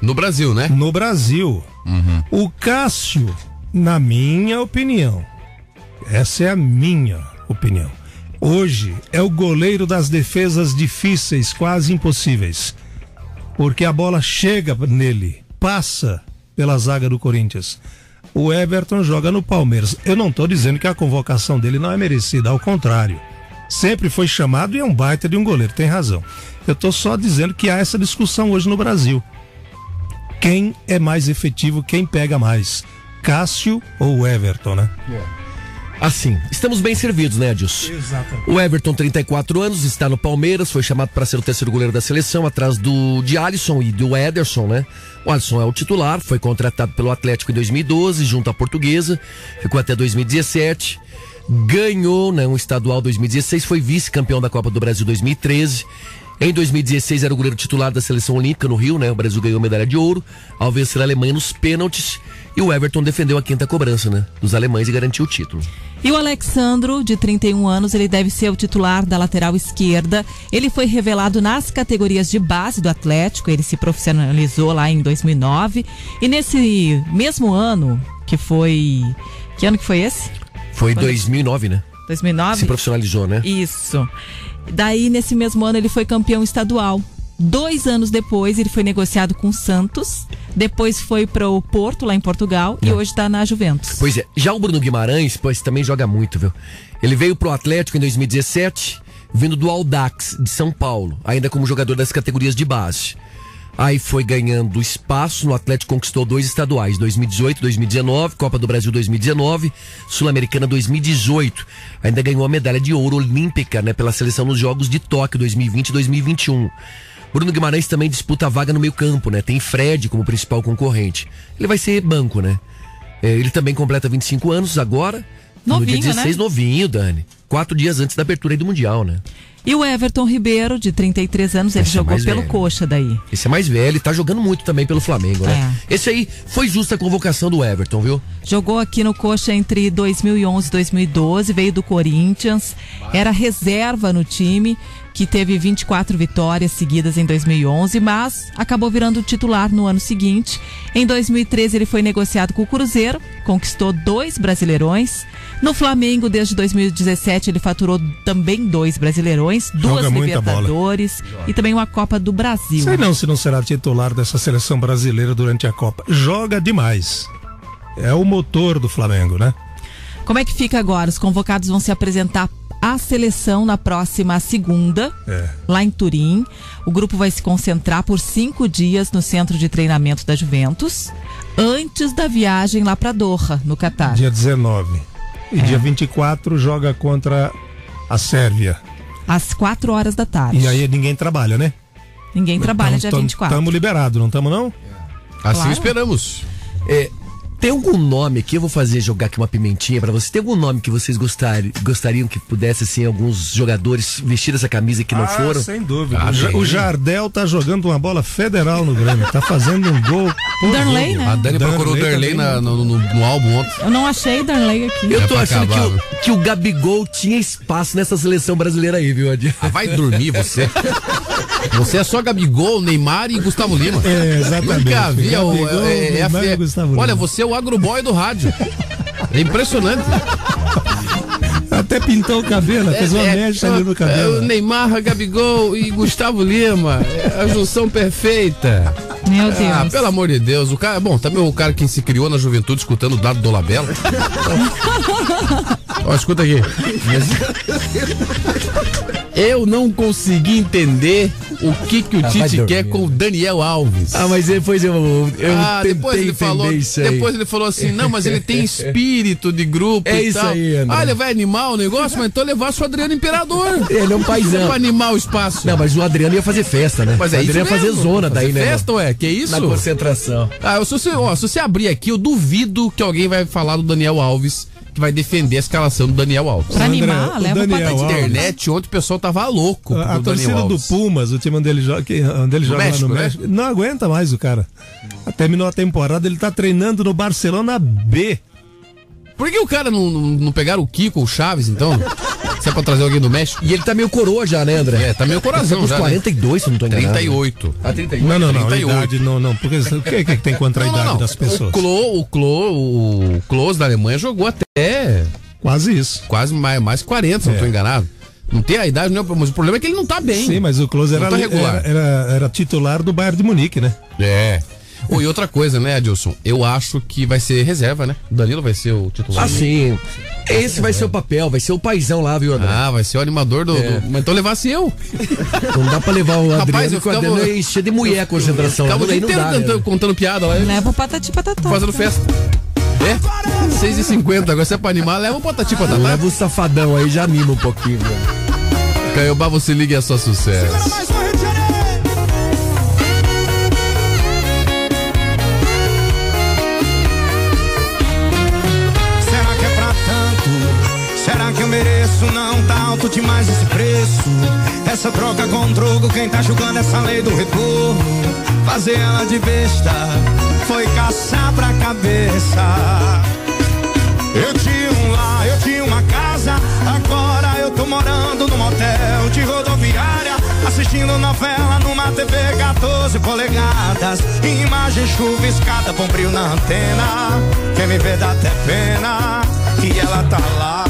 No Brasil, né? No Brasil. O Cássio, na minha opinião, essa é a minha opinião. Hoje é o goleiro das defesas difíceis, quase impossíveis. Porque a bola chega nele, passa pela zaga do Corinthians. O Everton joga no Palmeiras. Eu não estou dizendo que a convocação dele não é merecida, ao contrário. Sempre foi chamado e é um baita de um goleiro, tem razão. Eu estou só dizendo que há essa discussão hoje no Brasil. Quem é mais efetivo, quem pega mais? Cássio ou Everton, né? Assim, estamos bem servidos, né, Adilson? Exatamente. O Everton, 34 anos, está no Palmeiras, foi chamado para ser o terceiro goleiro da seleção, atrás do de Alisson e do Ederson, né? O Alisson é o titular, foi contratado pelo Atlético em 2012, junto à Portuguesa, ficou até 2017, ganhou né, um estadual 2016, foi vice-campeão da Copa do Brasil 2013. Em 2016 era o goleiro titular da seleção olímpica no Rio, né? O Brasil ganhou medalha de ouro ao vencer a Alemanha nos pênaltis e o Everton defendeu a quinta cobrança, né? Dos alemães e garantiu o título. E o Alexandro, de 31 anos, ele deve ser o titular da lateral esquerda. Ele foi revelado nas categorias de base do Atlético, ele se profissionalizou lá em 2009. E nesse mesmo ano, que foi. Que ano que foi esse? Foi Foi. 2009, né? 2009? Se profissionalizou, né? Isso. Daí, nesse mesmo ano, ele foi campeão estadual. Dois anos depois, ele foi negociado com o Santos. Depois foi para o Porto, lá em Portugal. E hoje está na Juventus. Pois é, já o Bruno Guimarães, pois também joga muito, viu? Ele veio pro Atlético em 2017, vindo do Aldax de São Paulo, ainda como jogador das categorias de base. Aí foi ganhando espaço no Atlético, conquistou dois estaduais, 2018, 2019, Copa do Brasil 2019, Sul-Americana 2018. Ainda ganhou a medalha de ouro olímpica, né, pela seleção nos Jogos de Tóquio 2020 e 2021. Bruno Guimarães também disputa a vaga no meio-campo, né? Tem Fred como principal concorrente. Ele vai ser banco, né? É, ele também completa 25 anos agora. no Novinho, dia 16, né? novinho, Dani. Quatro dias antes da abertura aí do Mundial, né? E o Everton Ribeiro, de 33 anos, ele Esse é jogou mais pelo velho. coxa daí. Esse é mais velho e tá jogando muito também pelo Flamengo, né? Esse aí foi justa a convocação do Everton, viu? Jogou aqui no Coxa entre 2011 e 2012, veio do Corinthians, era reserva no time, que teve 24 vitórias seguidas em 2011, mas acabou virando titular no ano seguinte. Em 2013 ele foi negociado com o Cruzeiro, conquistou dois Brasileirões. No Flamengo, desde 2017, ele faturou também dois Brasileirões, duas Joga. Libertadores e também uma Copa do Brasil. Sei não se não será titular dessa seleção brasileira durante a Copa. Joga demais. É o motor do Flamengo, né? Como é que fica agora? Os convocados vão se apresentar à seleção na próxima segunda, É. lá em Turim. O grupo vai se concentrar por cinco dias no centro de treinamento da Juventus, antes da viagem lá para Doha, no Catar. Dia 19. E É. dia 24 joga contra a Sérvia. Às quatro horas da tarde. E aí ninguém trabalha, né? Ninguém trabalha dia 24. Estamos liberados, não estamos não? Assim Claro. esperamos. É, tem algum nome aqui? Eu vou fazer jogar aqui uma pimentinha pra vocês. Tem algum nome que vocês gostari- gostariam que pudesse, assim, alguns jogadores vestir essa camisa que não Ah, foram? Sem dúvida. Ah, o, o Jardel tá jogando uma bola federal no Grêmio. Tá fazendo um gol. Darley, né? A Dani procurou o Darley na- no, no- no álbum ontem. Eu não achei Darley aqui. Eu É tô pra achando que acabar, o, que o Gabigol tinha espaço nessa seleção brasileira aí, viu, Adi? Ah, vai dormir você. Você é só Gabigol, Neymar e Gustavo Lima. É, exatamente. Nunca havia o. Gabigol, é- é- Neymar é- Gustavo Lima. olha, você é o agroboy do rádio. É impressionante. Até pintou o cabelo, fez uma É, é, mecha ali no é, o cabelo. Neymar, Gabigol e Gustavo Lima. É a junção perfeita. Meu Deus. Ah, pelo amor de Deus. O cara, bom, também o cara que se criou na juventude escutando o Dado Dolabella. Ó, escuta aqui. Eu não consegui entender o que, que o Ah, Tite quer com o Daniel Alves. Ah, mas depois eu, eu Ah, depois ele falou, isso aí. depois ele falou assim, não, mas ele tem espírito de grupo É e isso tal. aí, André. Ah, ele vai animar o negócio, mas então levar o Adriano Imperador. Ele é um paizão. Pra animar o espaço. Não, mas o Adriano ia fazer festa, né? Mas o é Adriano isso ia fazer zona daí, né? Festa, ué, que isso? Na concentração. Ah, se você, ó, se você abrir aqui, eu duvido que alguém vai falar do Daniel Alves, que vai defender a escalação do Daniel Alves. Pra André, animar, o leva Daniel Alves. internet, ontem o pessoal tava louco A, a torcida do Alves. Pumas, o time onde ele joga, que- onde ele No joga México, lá no né? México, não aguenta mais o cara. Terminou a temporada, ele tá treinando no Barcelona B. Por que o cara não, não, não pegaram o Kiko ou o Chaves, então? Se é pra trazer alguém do México? E ele tá meio coroa já, né, André? É, tá meio coração Tá com uns já, né? 42, se não tô enganado. 38. Ah, 38. Não, não, não. 38. Idade, não, não. Porque o que, que tem contra a Não, idade não. das pessoas? O Klo, o Klo, o Klose da Alemanha jogou até Quase isso. quase mais, mais 40, se eu não tô É. enganado. Não tem a idade, não, mas o problema é que ele não tá bem. Sim, mas o Close era, tá regular. era, era, era titular do Bayern de Munique, né? É. Oh, e outra coisa, né, Adilson? Eu acho que vai ser reserva, né? O Danilo vai ser o titular. Ah, sim. Esse vai ser o papel, vai ser o paizão lá, viu, André? Ah, vai ser o animador do. É. do- Mas então levasse eu. Não dá pra levar o Rapaz, Adriano, eu porque o ficava- Adriano é cheio de mulher a concentração. Ficava o dia Aí não inteiro dá, né? contando piada lá, Leva o patati patatá. fazendo festa. É? 6h50, agora se é pra animar, leva o patati patatá. Leva o safadão aí, já anima um pouquinho. velho. Caiobá, você liga e é só sucesso. Mais um tá alto demais esse preço. Essa troca com troco, quem tá julgando essa lei do retorno? Fazer ela de besta foi caçar pra cabeça. Eu tinha um lar, eu tinha uma casa. Agora eu tô morando num motel de rodoviária. Assistindo novela numa TV 14 polegadas. Imagem chuviscada, bombril na antena. Quem me vê dá até pena que ela tá lá.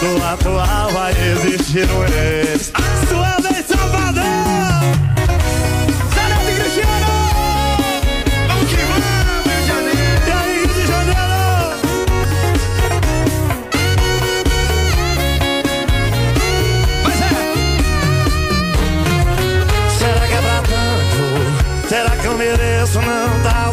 Cada atual vai existir um ex.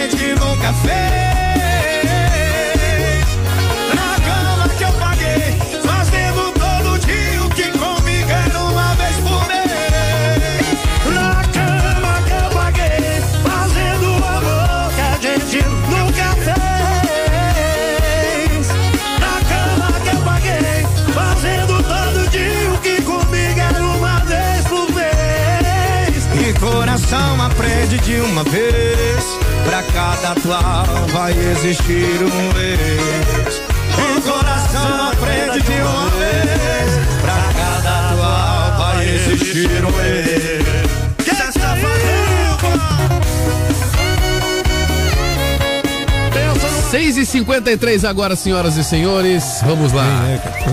Gente nunca fez. Na cama que eu paguei, fazendo todo dia o que comigo era uma vez por mês. Na cama que eu paguei, fazendo amor que a gente nunca fez. Na cama que eu paguei, fazendo todo dia o que comigo era uma vez por vez. E coração aprende de uma vez. Pra cada atual vai existir um ex. O coração aprende de uma vez. Pra cada atual vai existir um ex. Que está fazendo? 6 e 53 agora, senhoras e senhores. Vamos lá.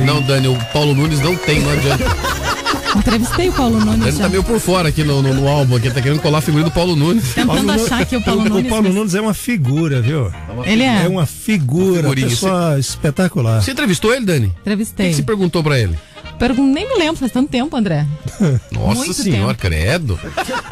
Não, Dani, o Paulo Nunes não tem, não adianta. Entrevistei o Paulo Ele Nunes tá já. meio por fora aqui no, no, no álbum, aqui, tá querendo colar a figura do Paulo Nunes. Tentando achar que o Paulo Nunes- O Paulo Nunes é uma figura, viu? Ele é. É uma figura, Figurinha. pessoa espetacular. Você entrevistou ele, Dani? O Entrevistei. que que você perguntou pra ele? Pergun- nem me lembro, faz tanto tempo, André. Nossa Muito senhora, tempo. credo.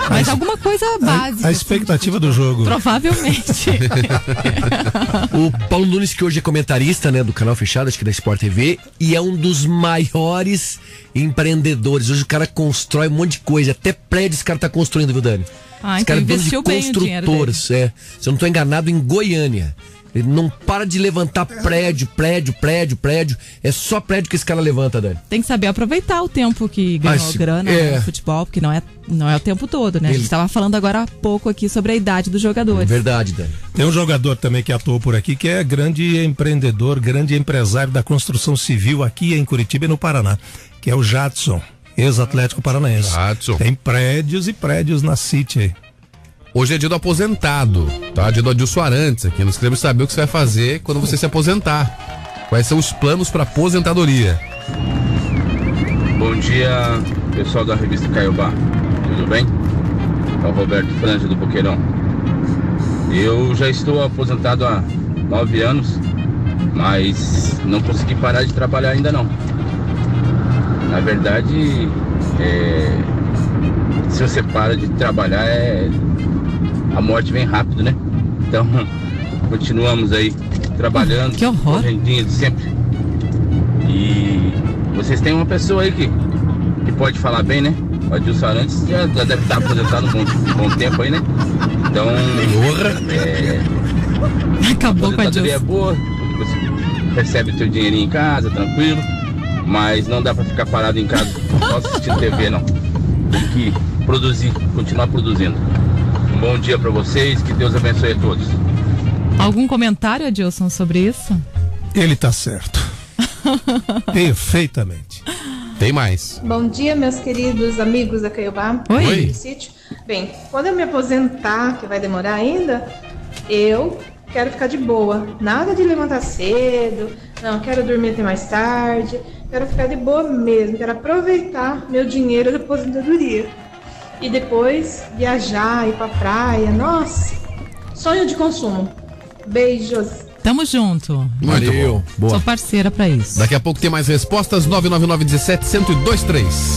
Mas alguma coisa básica. A expectativa do jogo. Provavelmente. O Paulo Nunes, que hoje é comentarista, né, do canal fechado, acho que da Sport TV, e é um dos maiores empreendedores. Hoje o cara constrói um monte de coisa, até prédio esse cara tá construindo, viu, Dani? Ah, esse então cara é dono de investiu bem o dinheiro construtoras, é. Se eu não tô enganado, em Goiânia. Ele não para de levantar prédio, prédio, prédio, prédio. É só prédio que esse cara levanta, Dani. Tem que saber aproveitar o tempo que ganhou se- grana é. no futebol, porque não é, não é o tempo todo, né? A Ele- gente estava falando agora há pouco aqui sobre a idade dos jogadores. Verdade, Dani. Tem um jogador também que atuou por aqui, que é grande empreendedor, grande empresário da construção civil aqui em Curitiba e no Paraná, que é o Jadson, ex-atlético paranaense. Jadson. Tem prédios e prédios na City aí. Hoje é dia do aposentado, tá? Dia do Adilson Arantes aqui. Nós queremos saber o que você vai fazer quando você se aposentar. Quais são os planos para aposentadoria? Bom dia, pessoal da revista Caiobá. Tudo bem? É o Roberto Franja do Boqueirão. Eu já estou aposentado há nove anos, mas não consegui parar de trabalhar ainda não. Na verdade, é, se você para de trabalhar, é, a morte vem rápido, né? Então, continuamos aí trabalhando, que horror. sempre. E vocês têm uma pessoa aí que, que pode falar bem, né? O Adilson Arantes já, já deve estar aposentado um bom, um bom tempo aí, né? Então, é, Acabou com a aposentadoria é boa, você recebe o teu dinheirinho em casa, tranquilo, mas não dá pra ficar parado em casa só assistindo TV, não. Tem que produzir, continuar produzindo. Bom dia pra vocês, que Deus abençoe a todos. Algum comentário, Adilson, sobre isso? Ele tá certo. Perfeitamente. Tem mais. Bom dia, meus queridos amigos da Caiobá. Oi. Sítio. Bem, quando eu me aposentar, que vai demorar ainda, eu quero ficar de boa. Nada de levantar cedo, não, quero dormir até mais tarde. Quero ficar de boa mesmo, quero aproveitar meu dinheiro da aposentadoria. E depois viajar, ir pra praia. Nossa, sonho de consumo. Beijos. Tamo junto. Bom. Boa. Sou parceira pra isso. Daqui a pouco tem mais respostas. 999 17 1023.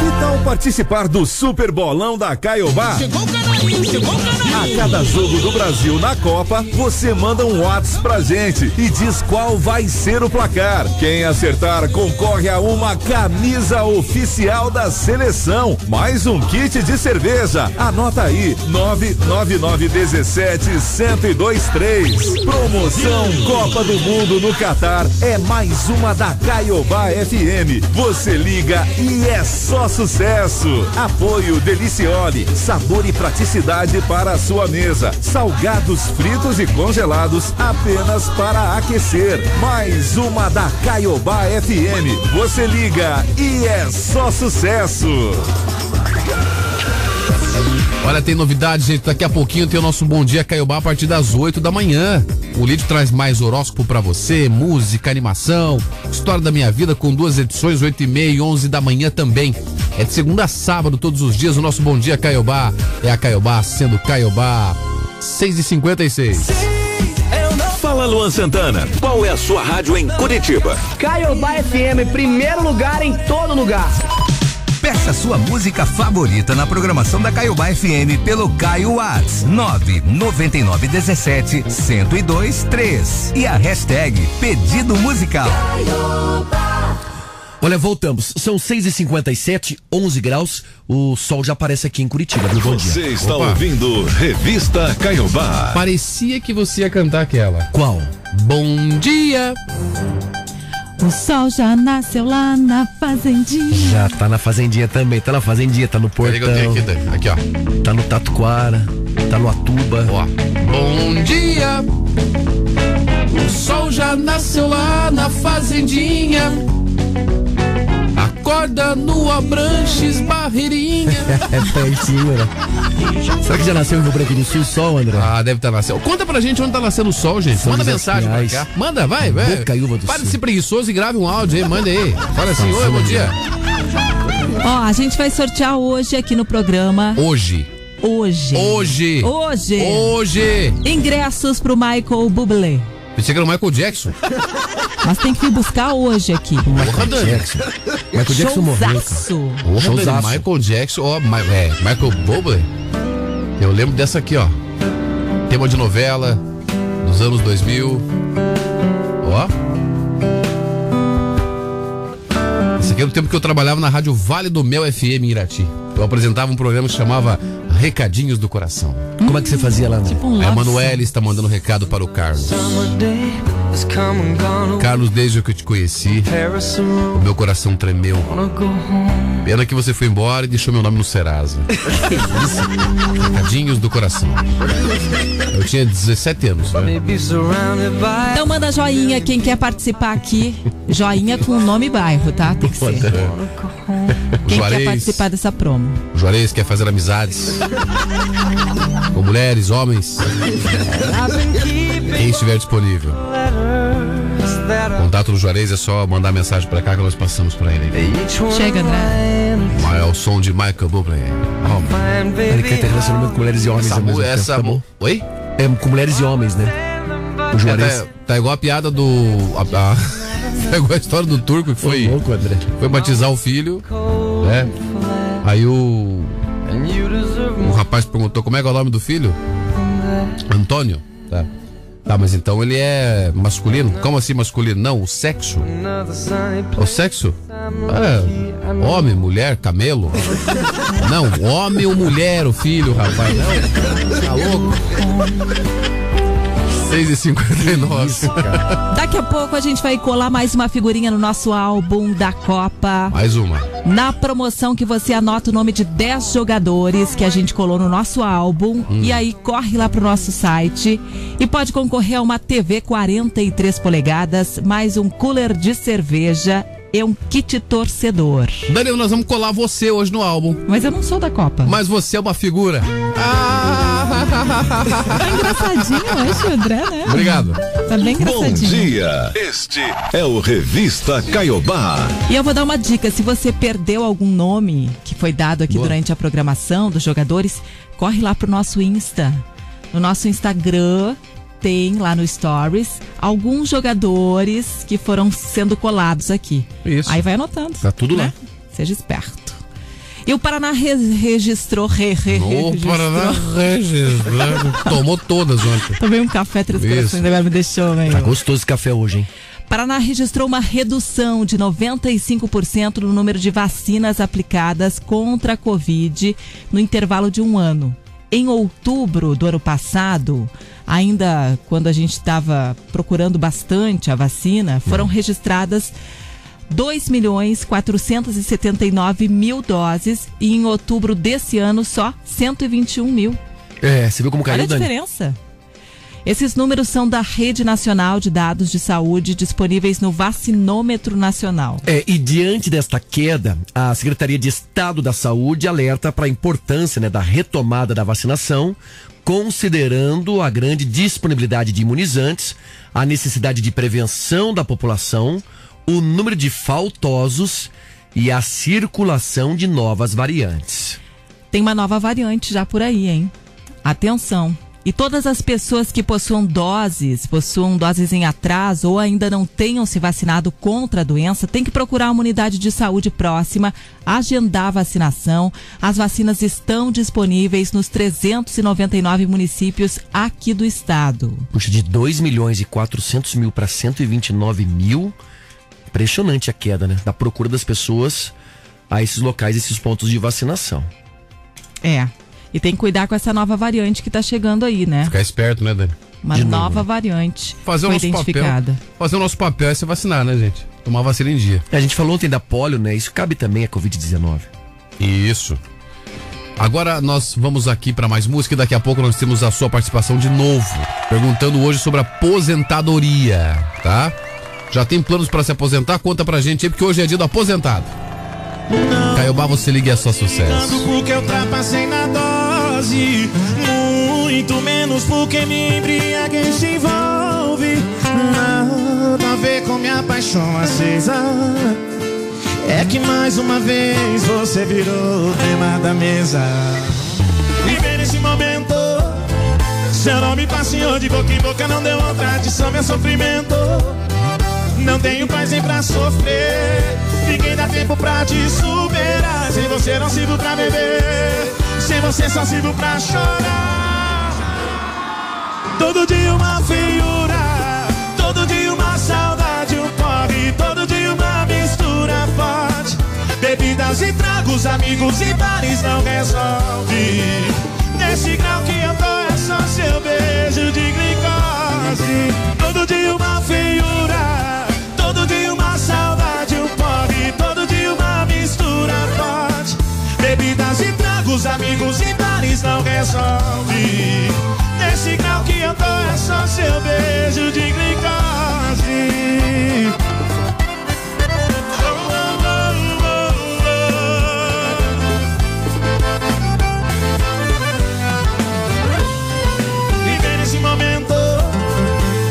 Que tal participar do Super Bolão da Caiobá? Chegou o canarinho. A cada jogo do Brasil na Copa, você manda um WhatsApp pra gente e diz qual vai ser o placar. Quem acertar concorre a uma camisa oficial da seleção, mais um kit de cerveja. Anota aí, 99917 1023. Promoção Copa do Mundo no Catar é mais uma da Caiobá FM. Você liga e é só sucesso. Apoio Deliciole, sabor e praticidade para a sua mesa. Salgados fritos e congelados apenas para aquecer. Mais uma da Caiobá FM. Você liga e é só sucesso. Olha, tem novidade, gente. Daqui a pouquinho tem o nosso Bom Dia Caiobá a partir das 8 da manhã. O Lídio traz mais horóscopo pra você, música, animação, história da minha vida com duas edições, 8 e meia e 11 da manhã também. É de segunda a sábado, todos os dias, o nosso Bom Dia Caiobá. É a Caiobá sendo Caiobá. 6 e 56 Fala Luan Santana, qual é a sua rádio em Curitiba? Caiobá FM, primeiro lugar em todo lugar. Peça sua música favorita na programação da Caiobá FM pelo Caio Whats 99917 1023 e a hashtag pedido musical. Olha, voltamos. São 6h57, 11 graus. O sol já aparece aqui em Curitiba, viu? Bom dia. Você está Opa. ouvindo Revista Caiobá. Parecia que você ia cantar aquela. Qual? Bom dia. O sol já nasceu lá na fazendinha. Já tá na fazendinha também, tá na fazendinha, tá no Peraí que eu portão. tenho aqui, aqui, ó. Tá no Tatuquara, tá no Atuba. Ó. Bom dia. O sol já nasceu lá na fazendinha. Acorda no Abranches Barreirinha. é pertinho, né? Será que já nasceu em Rio Branco do Sul o sol, André? Ah, deve estar nascendo. Conta pra gente onde tá nascendo o sol, gente. São Manda mensagem pra cá. Manda, vai, vai. Bocaiúva do Para de ser preguiçoso e grave um áudio aí, manda aí. Fala assim, oi, bom dia. Ó, a gente vai sortear hoje aqui no programa. Hoje. Hoje. Hoje. Hoje. Hoje. Ingressos pro Michael Bublé. Pensei que era o Michael Jackson. Mas tem que vir buscar hoje aqui. Porra, Dani. Michael Jackson morreu. Showzaço. Porra, Dani, Showzaço. Michael Jackson, ó, é, Michael Bublé. Eu lembro dessa aqui, ó. Tema de novela dos anos 2000. Ó. Esse aqui é do tempo que eu trabalhava na rádio Vale do Mel FM em Irati. Eu apresentava um programa que chamava Recadinhos do Coração. Como é que você fazia lá? Tipo um A Emanuele está mandando recado para o Carlos. Carlos, desde que eu te conheci, o meu coração tremeu. Pena que você foi embora e deixou meu nome no Serasa. Recadinhos do coração. Eu tinha 17 anos. Né? Então manda joinha quem quer participar aqui. Joinha com o nome e bairro, tá? Tem que ser. Quem quer Juarez, participar dessa promo. o Juarez quer fazer amizades com mulheres, homens. Quem estiver disponível. O contato do Juarez é só mandar mensagem pra cá que nós passamos pra ele. Chega, André. É o som de Michael Bublé. Oh, Ele quer ter relacionamento com mulheres e homens essa ao mesmo mu- tempo, essa tá? Oi? É com mulheres e homens, né? O É, Juarez. tá, tá igual a piada do. A, a, tá igual a história do turco que foi, louco, André. foi batizar o filho. Né? Aí o. O rapaz perguntou como é que é o nome do filho? Antônio. Tá. Tá, mas então ele é masculino? Como assim masculino? Não, o sexo. O sexo? É, homem, mulher, camelo. Não, homem ou mulher, o filho, rapaz. Não, tá louco? 6 e 59 Daqui a pouco a gente vai colar mais uma figurinha no nosso álbum da Copa. Mais uma. Na promoção que você anota o nome de 10 jogadores que a gente colou no nosso álbum. Hum. E aí corre lá pro nosso site e pode concorrer a uma TV 43 polegadas, mais um cooler de cerveja e um kit torcedor. Danilo, nós vamos colar você hoje no álbum. Mas eu não sou da Copa. Mas você é uma figura. Tá engraçadinho hoje, André, né? Obrigado. Tá bem Bom engraçadinho. dia. Este é o Revista Caiobá. E eu vou dar uma dica: se você perdeu algum nome que foi dado aqui Boa. durante a programação dos jogadores, corre lá pro nosso Insta. No nosso Instagram tem lá no Stories alguns jogadores que foram sendo colados aqui. Isso. Aí vai anotando. Tá tudo né? lá. Seja esperto. E o Paraná re- registrou. Re, re, O registrou. Paraná registrou. Tomou todas ontem. Tomei um café três corações, agora me deixou, meio. Tá gostoso esse café hoje, hein? Paraná registrou uma redução de 95% no número de vacinas aplicadas contra a Covid no intervalo de um ano. Em outubro do ano passado, ainda quando a gente estava procurando bastante a vacina, foram registradas 2 milhões 479 mil doses e em outubro desse ano só 121 mil. É, você viu como caiu, Olha a Dani? diferença. Esses números são da Rede Nacional de Dados de Saúde disponíveis no Vacinômetro Nacional. É, e diante desta queda, a Secretaria de Estado da Saúde alerta para a importância né, da retomada da vacinação, considerando a grande disponibilidade de imunizantes, a necessidade de prevenção da população, o número de faltosos e a circulação de novas variantes. Tem uma nova variante já por aí, hein? Atenção! E todas as pessoas que possuam doses, possuam doses em atraso ou ainda não tenham se vacinado contra a doença, têm que procurar uma unidade de saúde próxima, agendar a vacinação. As vacinas estão disponíveis nos 399 municípios aqui do estado. Puxa, de 2 milhões e 400 mil para 129 mil. Impressionante a queda, né? Da procura das pessoas a esses locais, esses pontos de vacinação. É. E tem que cuidar com essa nova variante que tá chegando aí, né? Ficar esperto, né, Dani? Uma De novo, nova né? variante Fazer o foi nosso identificada. papel. Fazer o nosso papel é se vacinar, né, gente? Tomar vacina em dia. A gente falou ontem da polio, né? Isso cabe também a Covid-19. Isso. Agora nós vamos aqui para mais música e daqui a pouco nós temos a sua participação de novo, perguntando hoje sobre aposentadoria, tá? Já tem planos para se aposentar? Conta pra gente aí, porque hoje é dia do aposentado. Caiobá, você liga e é só sucesso. Porque eu ultrapassei na Muito menos porque me embriaguei se envolve. Nada a ver com minha paixão acesa. É que mais uma vez você virou tema da mesa. Viver nesse momento. Seu nome passeou de boca em boca Não deu vontade, só meu sofrimento. Não tenho paz nem pra sofrer. Ninguém dá tempo pra te superar. Sem você não sirvo pra beber Sem você só sirvo pra chorar. Todo dia uma feiura Todo dia uma saudade, um porre Todo dia uma mistura forte. Bebidas e tragos, amigos e bares não resolve. Nesse grau que eu tô é só seu beijo de glicose. Todo dia uma feiura tragos, amigos e bares não resolve Nesse grau que eu tô é só seu beijo de glicose.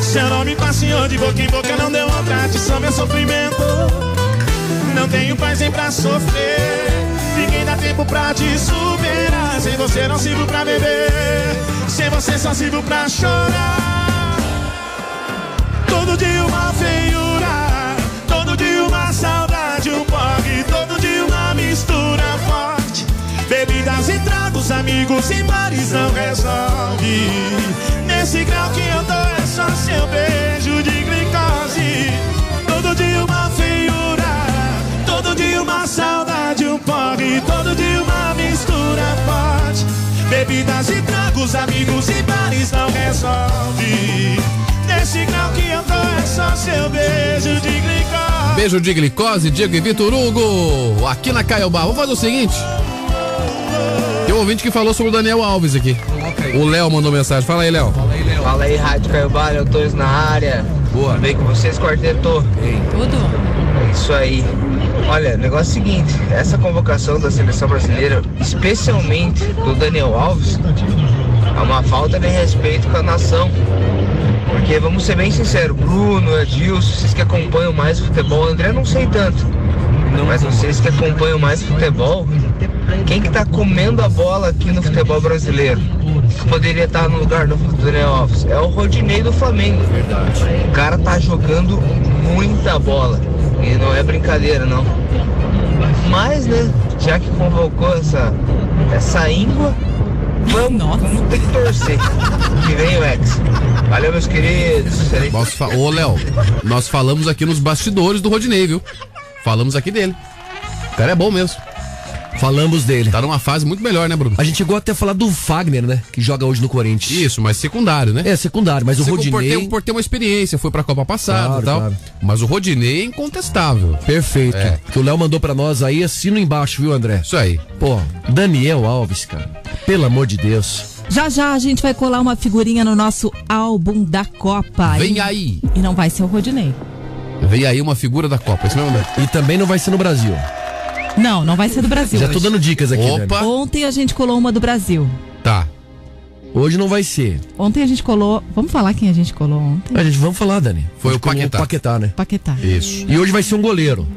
Seu nome passeou de boca em boca Não deu vontade, só meu sofrimento. Não tenho paz nem pra sofrer Ninguém dá tempo pra te superar. Sem você não sirvo pra beber. Sem você só sirvo pra chorar. Todo dia uma feiura. Todo dia uma saudade, um porre Todo dia uma mistura forte. Bebidas e tragos, amigos e bares não resolve. Nesse grau que eu tô é só seu beijo de glicose. Todo dia uma feiura. Todo dia uma saudade, um porre Todo dia uma mistura forte Bebidas e tragos, amigos e bares não resolve Nesse grau que eu tô é só seu beijo de glicose Beijo de glicose, Diego e Vitor Hugo, aqui na Caiobá. Vamos fazer o seguinte. Tem um ouvinte que falou sobre o Daniel Alves aqui. O Léo mandou mensagem. Fala aí, Léo. Fala aí, Rádio Caiobá, eu tô na área. Boa. Bem com vocês, quarteto. Tudo. Isso aí. Olha, o negócio é o seguinte, essa convocação da seleção brasileira, especialmente do Daniel Alves, é uma falta de respeito com a nação. Porque vamos ser bem sinceros, Bruno, Edilson, vocês que acompanham mais futebol, André não sei tanto. Mas vocês que acompanham mais futebol, quem que tá comendo a bola aqui no futebol brasileiro? Que poderia estar no lugar do Daniel Alves? É o Rodinei do Flamengo. O cara tá jogando muita bola. E não é brincadeira, não. Mas, né, já que convocou essa, essa íngua, vamos, vamos ter que torcer. Que vem o ex. Valeu, meus queridos. Nós fa- Ô, Léo, nós falamos aqui nos bastidores do Rodinei, viu? Falamos aqui dele. O cara é bom mesmo. Falamos dele. Tá numa fase muito melhor, né, Bruno? A gente chegou até a falar do Fagner, né? Que joga hoje no Corinthians. Isso, mas secundário, né? É, secundário, mas o Por Rodinei... ter, por ter uma experiência, foi pra Copa passada Claro, e tal. claro. Mas o Rodinei é incontestável. Perfeito. É. Que o Léo mandou pra nós aí, assino embaixo, viu, André? Isso aí. Pô, Daniel Alves, cara. Pelo amor de Deus. Já já a gente vai colar uma figurinha no nosso álbum da Copa. Vem E- aí. E não vai ser o Rodinei. Vem aí uma figura da Copa, isso mesmo, André? E também não vai ser no Brasil. Não, não vai ser do Brasil. Já tô dando dicas aqui, Opa. Dani. Ontem a gente colou uma do Brasil. Tá. Hoje não vai ser. Ontem a gente colou. Vamos falar quem a gente colou ontem? A gente, vamos falar, Dani. Foi o gente colou Paquetá. Paquetá, né? Paquetá. Isso. E hoje vai ser um goleiro.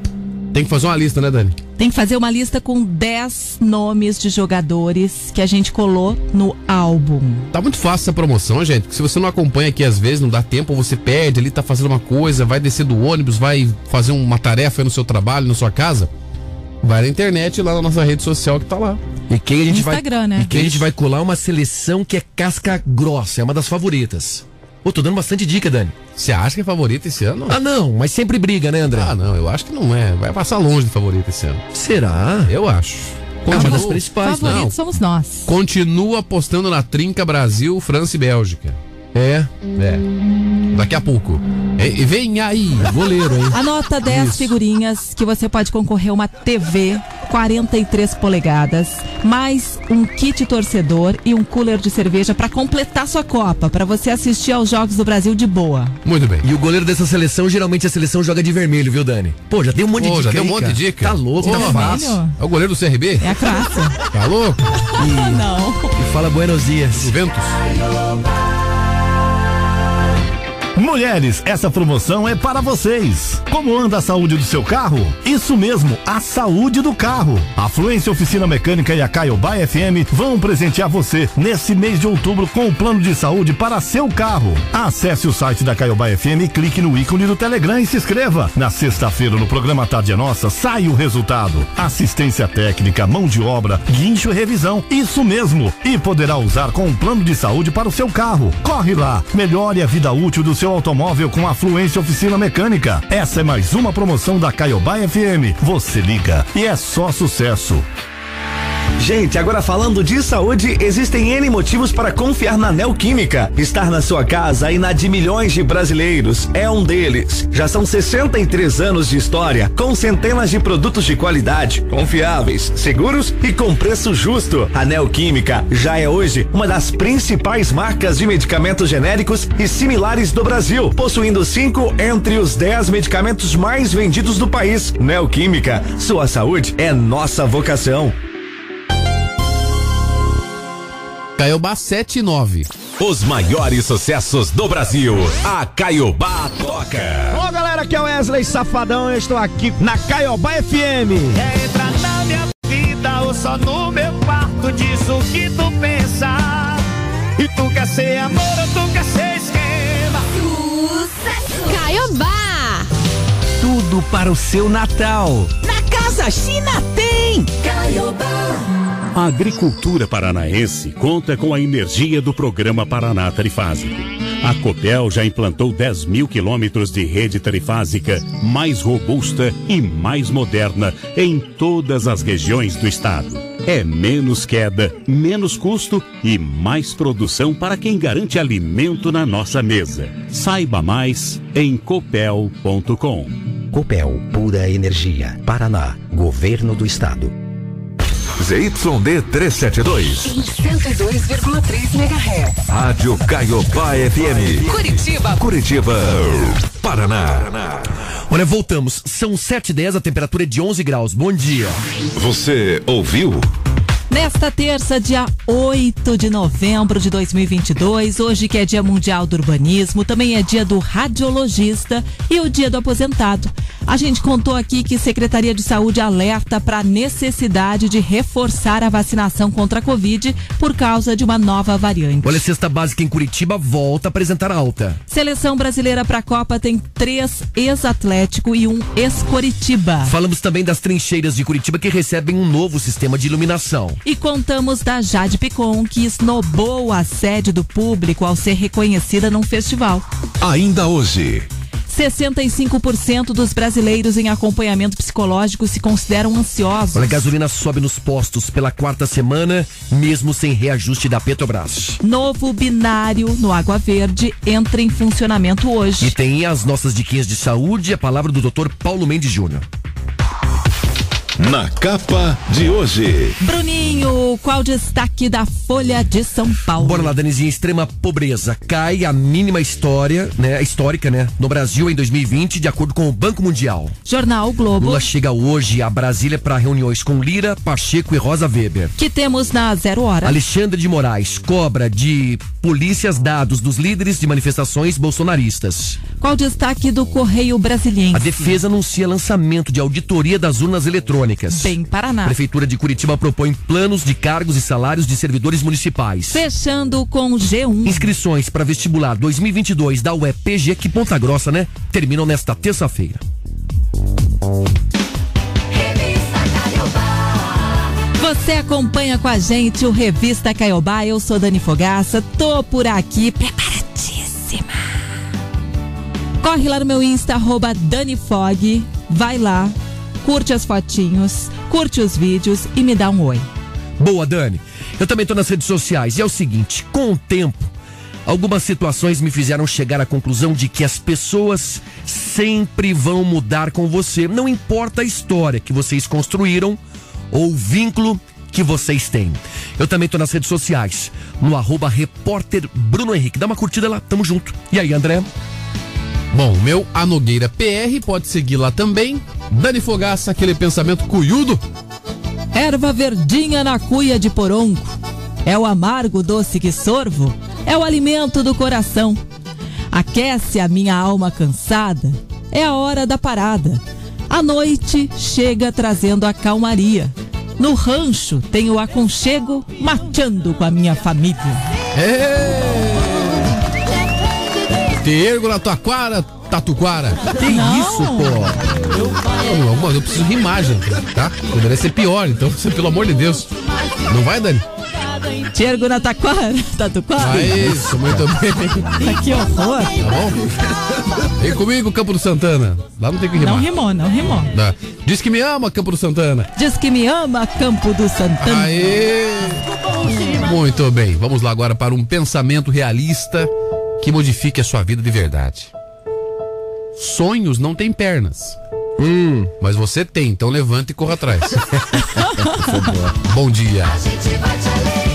Tem que fazer uma lista, né, Dani? Tem que fazer uma lista com 10 nomes de jogadores que a gente colou no álbum. Tá muito fácil essa promoção, gente. porque Se você não acompanha aqui às vezes, não dá tempo, você perde ali, tá fazendo uma coisa, vai descer do ônibus, vai fazer uma tarefa aí no seu trabalho, na sua casa. Vai na internet lá na nossa rede social que tá lá. E quem a gente vai. Instagram, né? E quem a gente vai colar uma seleção que é casca grossa, é uma das favoritas. Pô, tô dando bastante dica, Dani. Você acha que é favorito esse ano? Ah, não, mas sempre briga, né, André? Ah, não, eu acho que não é. Vai passar longe de favorito esse ano. Será? Eu acho. É uma das Continua- principais, Favoritos não. somos nós. Continua apostando na trinca Brasil, França e Bélgica. É. É. Daqui a pouco. E, e vem aí. Goleiro, hein? Anota 10 Isso. figurinhas que você pode concorrer a uma TV 43 polegadas, mais um kit torcedor e um cooler de cerveja pra completar sua Copa, pra você assistir aos Jogos do Brasil de boa. Muito bem. E o goleiro dessa seleção, geralmente a seleção joga de vermelho, viu, Dani? Pô, já deu um monte de Pô, dica. já deu um monte de dica. Tá louco, tá Ô, fácil. É o goleiro do CRB? É a Croácia. Tá louco? Não. E fala buenos dias. Juventus? Mulheres, essa promoção é para vocês. Como anda a saúde do seu carro? Isso mesmo, a saúde do carro. A Fluência Oficina Mecânica e a Caiobá FM vão presentear você nesse mês de outubro com o plano de saúde para seu carro. Acesse o site da Caiobá FM clique no ícone do Telegram e se inscreva. Na sexta-feira, no programa Tarde é Nossa, sai o resultado. Assistência técnica, mão de obra, guincho e revisão. Isso mesmo. E poderá usar com um plano de saúde para o seu carro. Corre lá. Melhore a vida útil do seu automóvel com a Fluência Oficina Mecânica. Essa é mais uma promoção da Caiobá FM. Você liga e é só sucesso. Gente, agora falando de saúde, existem N motivos para confiar na Neoquímica. Estar na sua casa e na de milhões de brasileiros é um deles. Já são 63 anos de história, com centenas de produtos de qualidade, confiáveis, seguros e com preço justo. A Neoquímica já é hoje uma das principais marcas de medicamentos genéricos e similares do Brasil, possuindo cinco entre os 10 medicamentos mais vendidos do país. Neoquímica, sua saúde é nossa vocação. Caiobá 7 e 9. Os maiores sucessos do Brasil. A Caiobá toca. Ô galera, aqui é o Wesley Safadão, eu estou aqui na Caiobá FM. É entrar na minha vida ou só no meu quarto, diz o que tu pensa. E tu quer ser amor ou tu quer ser esquema? Caiobá! Tudo para o seu Natal. Na Casa China tem! A agricultura paranaense conta com a energia do programa Paraná Trifásico. A Copel já implantou 10 mil quilômetros de rede trifásica mais robusta e mais moderna em todas as regiões do estado. É menos queda, menos custo e mais produção para quem garante alimento na nossa mesa. Saiba mais em copel.com. Copel, pura energia. Paraná, governo do estado. ZYD 372. Em 102,3 MHz. Rádio Caiobá FM. Curitiba. Curitiba. Paraná. Olha, voltamos. São 7 h 10 a temperatura é de 11 graus. Bom dia. Você ouviu? Nesta terça, dia 8 de novembro de 2022, hoje que é Dia Mundial do Urbanismo, também é dia do radiologista e o dia do aposentado. A gente contou aqui que Secretaria de Saúde alerta para a necessidade de reforçar a vacinação contra a Covid por causa de uma nova variante. Olha, cesta básica em Curitiba volta a apresentar alta. Seleção brasileira para a Copa tem três ex-Atlético e um ex-Coritiba. Falamos também das trincheiras de Curitiba que recebem um novo sistema de iluminação. E contamos da Jade Picon, que esnobou a sede do público ao ser reconhecida num festival. Ainda hoje. 65% dos brasileiros em acompanhamento psicológico se consideram ansiosos. Olha, a gasolina sobe nos postos pela quarta semana, mesmo sem reajuste da Petrobras. Novo binário no Água Verde entra em funcionamento hoje. E tem as nossas diquinhas de saúde e a palavra do Dr. Paulo Mendes Júnior. Na capa de hoje. Bruninho, qual o destaque da Folha de São Paulo? Bora lá, Danizinha, extrema pobreza. Cai a mínima história, né, histórica, né, no Brasil em 2020, de acordo com o Banco Mundial. Jornal o Globo. Lula chega hoje a Brasília para reuniões com Lira, Pacheco e Rosa Weber. Que temos na zero hora. Alexandre de Moraes cobra de polícias dados dos líderes de manifestações bolsonaristas. Qual o destaque do Correio Brasiliense? A defesa anuncia lançamento de auditoria das urnas eletrônicas. Bem Paraná. Prefeitura de Curitiba propõe planos de cargos e salários de servidores municipais. Fechando com G1. Inscrições para vestibular 2022 da UEPG, que Ponta Grossa, né? Terminam nesta terça-feira. Você acompanha com a gente o Revista Caiobá. Eu sou Dani Fogaça, tô por aqui preparadíssima. Corre lá no meu Insta, arroba Dani Fog. Vai lá, curte as fotinhos, curte os vídeos e me dá um oi. Boa, Dani. Eu também tô nas redes sociais e é o seguinte, com o tempo, algumas situações me fizeram chegar à conclusão de que as pessoas sempre vão mudar com você, não importa a história que vocês construíram ou o vínculo que vocês têm. Eu também tô nas redes sociais, no arroba repórter Bruno Henrique. Dá uma curtida lá, tamo junto. E aí, André? Bom, o meu A Nogueira PR pode seguir lá também. Dani Fogaça, aquele pensamento cuiudo. Erva verdinha na cuia de porongo. É o amargo doce que sorvo. É o alimento do coração. Aquece a minha alma cansada. É a hora da parada. A noite chega trazendo a calmaria. No rancho tenho o aconchego mateando com a minha família. Te ergo na tua quara, tatuquara. Que Não. isso, pô? Eu, mano, eu preciso rimar, gente, tá? Poderia ser pior, então, pelo amor de Deus. Não vai, Dani? Tiergo na taquara, tatuquara. Ah, isso, muito bem. Que horror. Tá bom? Vem comigo, Campo do Santana. Lá não tem que rimar. Não rimou, não rimou. Tá. Diz que me ama, Campo do Santana. Diz que me ama, Campo do Santana. Aê! Muito bem, vamos lá agora para um pensamento realista que modifique a sua vida de verdade. Sonhos não têm pernas. Hum, mas você tem, então levanta e corra atrás. Bom dia. A gente vai te alegrar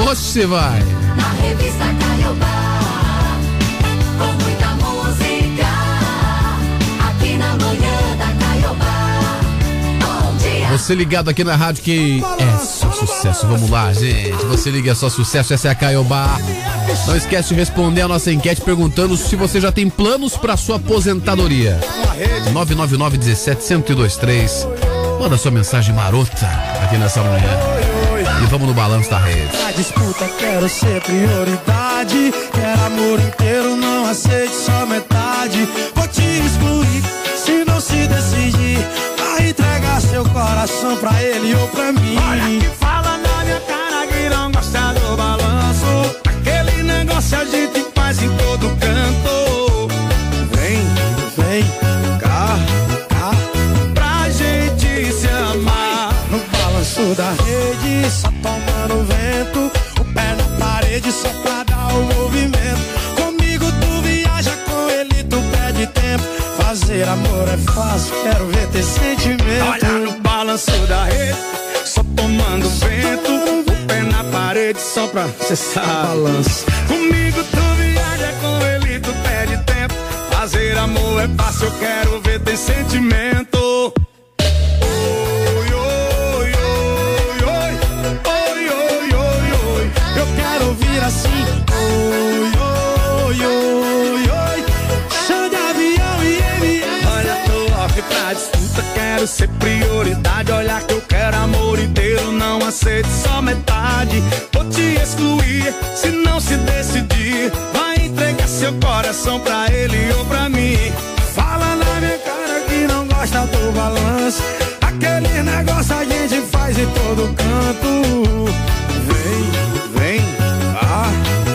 Você vai. na revista Caiobá. Com muita música. Aqui na manhã da Caiobá. Bom dia. Você ligado aqui na rádio que é só sucesso. Vamos lá, gente. Você liga é só sucesso. Essa é a Caiobá. Não esquece de responder a nossa enquete perguntando se você já tem planos para sua aposentadoria. 999 17 1023. Manda sua mensagem marota aqui nessa manhã. E vamos no balanço da rede. A disputa quero ser prioridade. Pra cessar balanço. Comigo tu viaja, com ele tu perde tempo. Fazer amor é fácil, eu quero ver ter sentimento. Coração pra ele ou pra mim. Fala na minha cara que não gosta do balanço. Aquele negócio a gente faz em todo canto. Vem, vem, cá,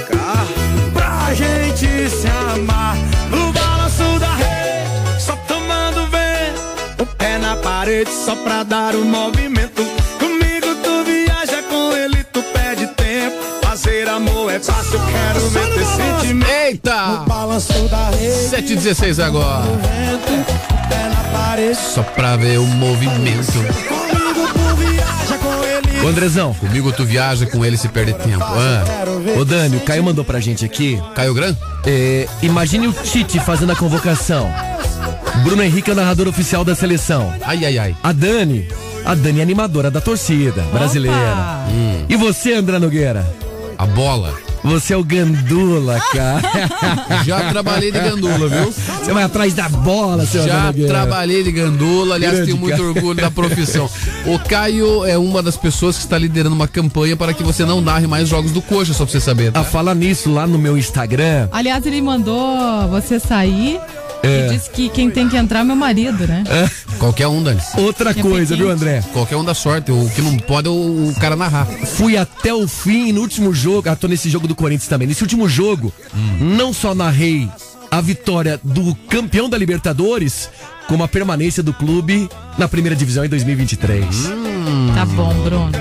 cá, pra gente se amar. No balanço da rede, só tomando vento. O pé na parede só pra dar o movimento. 7 16 agora. Só pra ver o movimento. O Andrezão. Comigo tu viaja, com ele se perde tempo. Ah. Ô Dani, o Caio mandou pra gente aqui. Caio Gran? É, imagine o Tite fazendo a convocação. Bruno Henrique é o narrador oficial da seleção. Ai, ai, ai. A Dani. A Dani é animadora da torcida brasileira. Hum. E você, André Nogueira? A bola. Você é o gandula, cara. Já trabalhei de gandula, viu? Você vai atrás da bola, seu Já trabalhei de gandula, aliás, Grande tenho muito cara. orgulho da profissão. O Caio é uma das pessoas que está liderando uma campanha para que você não narre mais jogos do Coxa, só pra você saber. Tá? A falar nisso lá no meu Instagram. Aliás, ele mandou você sair É. e disse que quem tem que entrar é meu marido, né? Qualquer um, Dani. Outra Que coisa, pequeno. viu, André? Qualquer um dá sorte. O que não pode é o, o cara narrar. Fui até o fim no último jogo. Ah, tô nesse jogo do Corinthians também. Nesse último jogo, não só narrei a vitória do campeão da Libertadores, como a permanência do clube na primeira divisão em 2023. Tá bom, Bruno.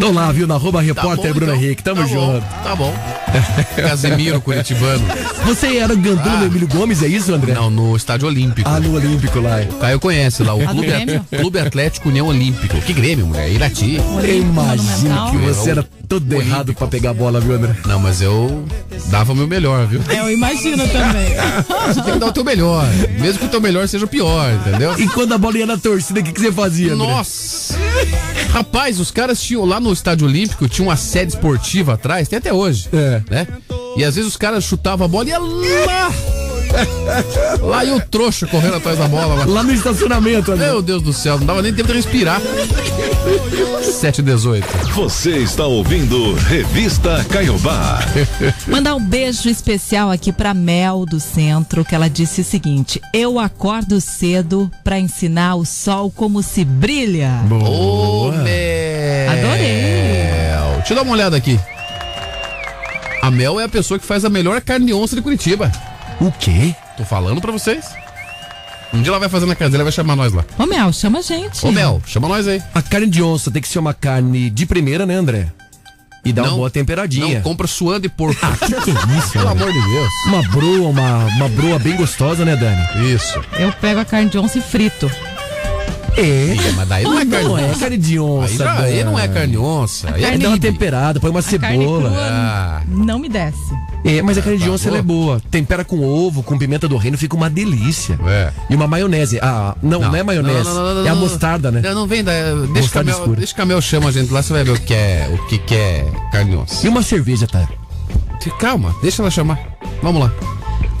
Tô lá, viu? Na arroba repórter bom, Bruno então. Henrique. Tamo Tá bom, junto. Tá bom. Casemiro, Curitibano. Você era gandula do Emílio Gomes, é isso, André? Não, no Estádio Olímpico. Ah, no Olímpico lá. O Caio conhece lá, o Ah, Clube? Clube Atlético União Olímpico. Que Grêmio, mulher? Irati. Eu imagino que você era todo errado pra pegar a bola, viu, André? Não, mas eu dava o meu melhor, viu? Eu imagino também. Você tem que dar o teu melhor. Mesmo que o teu melhor seja o pior, entendeu? E quando a bola ia na torcida, o que, que você fazia, André? Nossa! Rapaz, os caras tinham lá no Estádio Olímpico, tinha uma sede esportiva atrás, tem até hoje. É. Né? E às vezes os caras chutavam a bola e ia lá. Lá e o trouxa correndo atrás da bola. Lá, Lá no estacionamento, André. Meu Deus do céu, não dava nem tempo de respirar. 7 e 18. Você está ouvindo Revista Caiobá. Mandar um beijo especial aqui pra Mel do Centro, que ela disse o seguinte: Eu acordo cedo pra ensinar o sol como se brilha. Ô, Mel. Adorei. Deixa eu dar uma olhada aqui. A Mel é a pessoa que faz a melhor carne de onça de Curitiba. O quê? Tô falando pra vocês. Um dia ela vai fazer na casa dela e vai chamar nós lá. Ô Mel, chama a gente. Ô Mel, chama nós aí. A carne de onça tem que ser uma carne de primeira, né, André? E dá uma Não, boa temperadinha. Não, compra suando de porco. Ah, que que é isso, Pelo amor de Deus. Uma broa, uma, uma broa bem gostosa, né, Dani? Isso. Eu pego a carne de onça e frito. É. Mas daí não é carne Não é onça. carne de Aí, onça, não- aí não é carne de onça. Aí é Aí dá uma temperada, põe uma A carne cebola. crua Ah. não me desce. É, mas a carne de Tá onça ela é boa. Tempera com ovo, com pimenta do reino, fica uma delícia. É. E uma maionese. Ah, não, não, é maionese. Não, não, não, não, é a não. mostarda, né? Não, não vem, da, deixa, o Mostarda Camel, escura. deixa o Camel chama a gente lá, você vai ver o que é, o que, que é carne de onça. E uma cerveja, tá? Calma, deixa ela chamar. Vamos lá.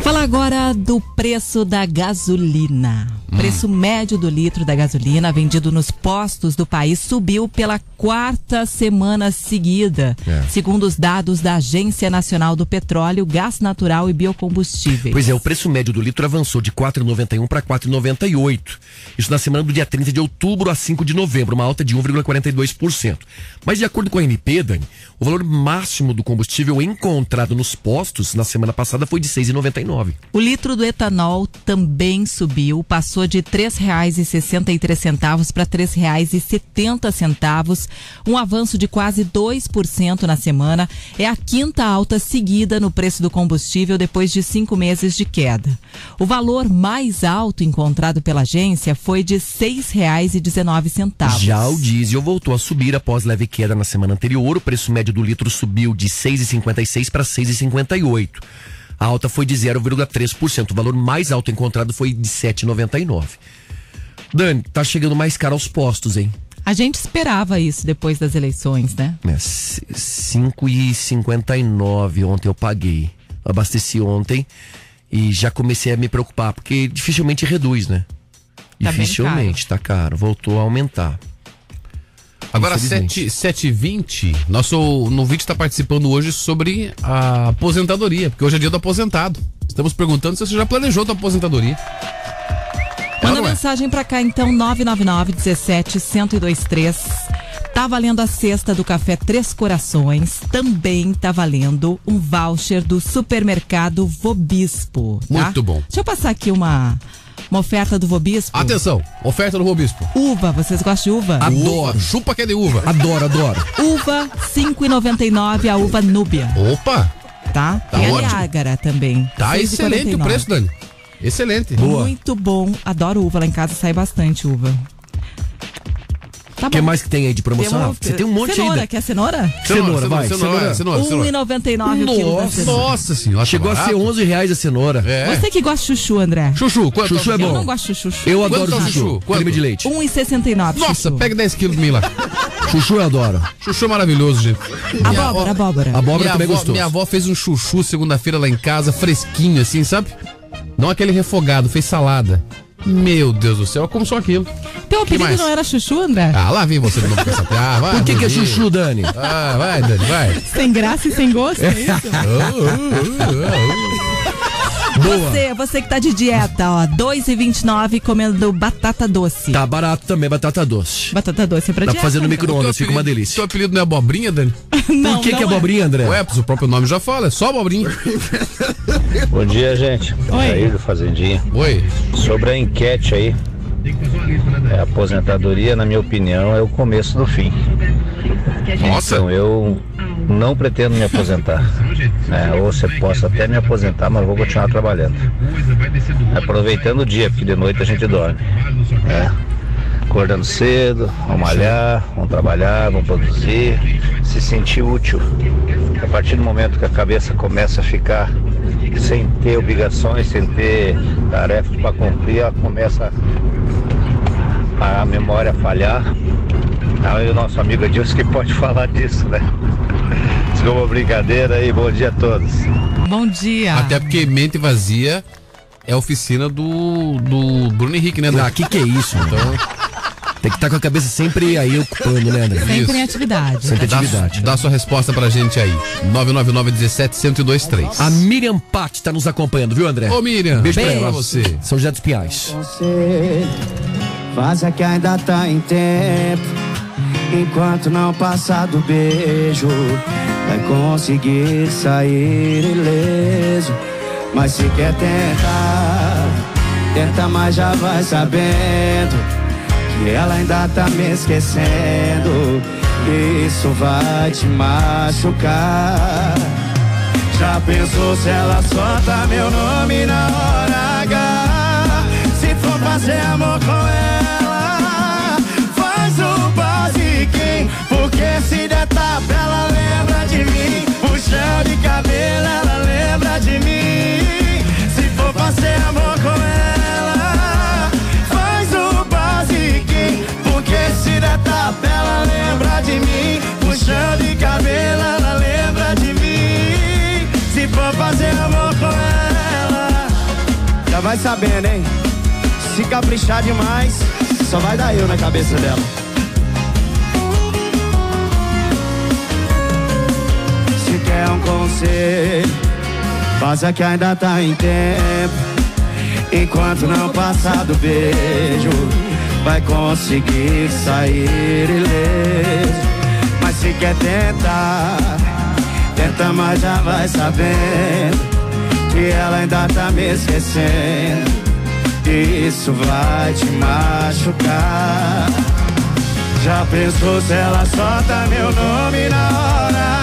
Fala agora do preço da gasolina. Hum. Preço médio do litro da gasolina vendido nos postos do país subiu pela quarta semana seguida, É. segundo os dados da Agência Nacional do Petróleo, Gás Natural e Biocombustíveis. Pois é, o preço médio do litro avançou de 4,91 para 4,98. Isso na semana do dia 30 de outubro a 5 de novembro, uma alta de 1,42%. Mas de acordo com a ANP, Dani, o valor máximo do combustível encontrado nos postos na semana passada foi de 6,99. O litro do etanol também subiu, passou de R$ 3,63 para R$ 3,70, um avanço de quase 2% na semana. É a quinta alta seguida no preço do combustível depois de cinco meses de queda. O valor mais alto encontrado pela agência foi de R$ 6,19. Já o diesel voltou a subir após leve queda na semana anterior. O preço médio do litro subiu de 6,56 para 6,58. A alta foi de 0,3%. O valor mais alto encontrado foi de 7,99. Dani, tá chegando mais caro aos postos, hein? A gente esperava isso depois das eleições, né? É, c- 5,59 ontem eu paguei. Abasteci ontem e já comecei a me preocupar, porque dificilmente reduz, né? bem Dificilmente, tá caro. Voltou a aumentar. Agora, Infelizmente. 7 h 20 nosso ouvinte está participando hoje sobre a aposentadoria, porque hoje é dia do aposentado. Estamos perguntando se você já planejou sua aposentadoria. Manda é? mensagem pra cá então, 999 17 1023. Tá valendo a cesta do Café Três Corações. Também tá valendo um voucher do supermercado Vobispo. tá? Muito bom. Deixa eu passar aqui uma, uma oferta do Vobispo. Atenção, oferta do Robispo. Uva, vocês gostam de uva? Adoro. Chupa que é de uva. Adoro, adoro. Uva, 5,99 a uva Núbia. Opa! Tá? Tá Tem a ótimo. Niágara também. Tá 6,49. excelente o preço, Dani. Excelente. Muito bom. Adoro uva. Lá em casa sai bastante uva. Tá O que mais que tem aí de promoção? Temos- Você tem um monte cenoura, aí. Quer cenoura? Cenoura, vai. cenoura, cenoura, cenoura. 1,99 o quilo da Nossa, cenoura. Nossa senhora. Chegou tá a ser barato. 11 reais a cenoura. É. Você que gosta de chuchu, André? Chuchu, quanto? Chuchu é Eu bom. não gosto de chuchu. Eu Quanto adoro tá chuchu. chuchu? Quanto? Creme de leite. 1,69 Nossa, chuchu. pega 10 quilos de mim lá. Chuchu eu adoro. Chuchu é maravilhoso, gente. Abóbora, abóbora. Abóbora minha também é avó, gostoso. Minha avó fez um chuchu segunda-feira lá em casa, fresquinho assim, sabe? Não aquele refogado, fez salada. Meu Deus do céu, como só aquilo. Teu Que apelido mais? não era chuchu, André? Ah, lá vem você de novo com essa piada. Ah, vai, Por que, que é chuchu, Dani? Ah, vai, Dani, vai. Sem graça e sem gosto, é isso? Você, você que tá de dieta, ó, 2,29 comendo batata doce. Tá barato também, batata doce. Batata doce é pra Dá dieta. pra fazer no André. micro-ondas, fica uma delícia. Seu apelido não é abobrinha, Dani? Não, Por que, não que é é. abobrinha, André? Ué, o próprio nome já fala, é só abobrinha. Bom dia, gente. Oi. Jair do Fazendinha. Oi. Sobre a enquete aí, é, a aposentadoria, na minha opinião, é o começo do fim. Nossa. Então eu não pretendo me aposentar. É, ou você possa até me aposentar, mas vou continuar trabalhando. Aproveitando o dia, porque de noite a gente dorme. É. Acordando cedo, vamos malhar, vamos trabalhar, vamos produzir, se sentir útil. A partir do momento que a cabeça começa a ficar sem ter obrigações, sem ter tarefas para cumprir, ela começa a memória falhar. Aí o nosso amigo Edilson que pode falar disso, né? Desculpa a brincadeira e bom dia a todos. Bom dia. Até porque mente vazia é a oficina do, do Bruno Henrique, né? Ah, que que é isso, mano? Então, Tem que estar com a cabeça sempre aí ocupando, né, André? Sempre isso. em atividade. Sempre dá, atividade. dá sua resposta pra gente aí. 999 17 1023. A Miriam Pat tá nos acompanhando, viu, André? Ô, Miriam, Beijo, beijo pra você. São José dos Pinhais. Você faz que ainda tá em tempo. Enquanto não passar do beijo, vai conseguir sair ileso. Mas se quer tentar, tenta, mas já vai sabendo que ela ainda tá me esquecendo. Isso vai te machucar. Já pensou se ela solta meu nome na hora H? Se for fazer amor com Puxão de cabelo, ela lembra de mim. Se for fazer amor com ela, faz o basiquinho. Porque se der tapa, ela lembra de mim. Puxão de cabelo, ela lembra de mim. Se for fazer amor com ela, já vai sabendo, hein? Se caprichar demais, só vai dar eu na cabeça dela. Quer um conselho, faça que ainda tá em tempo. Enquanto não passar do beijo, vai conseguir sair ileso. Mas se quer tentar, tenta, mas já vai sabendo que ela ainda tá me esquecendo. Isso vai te machucar. Já pensou se ela solta meu nome na hora.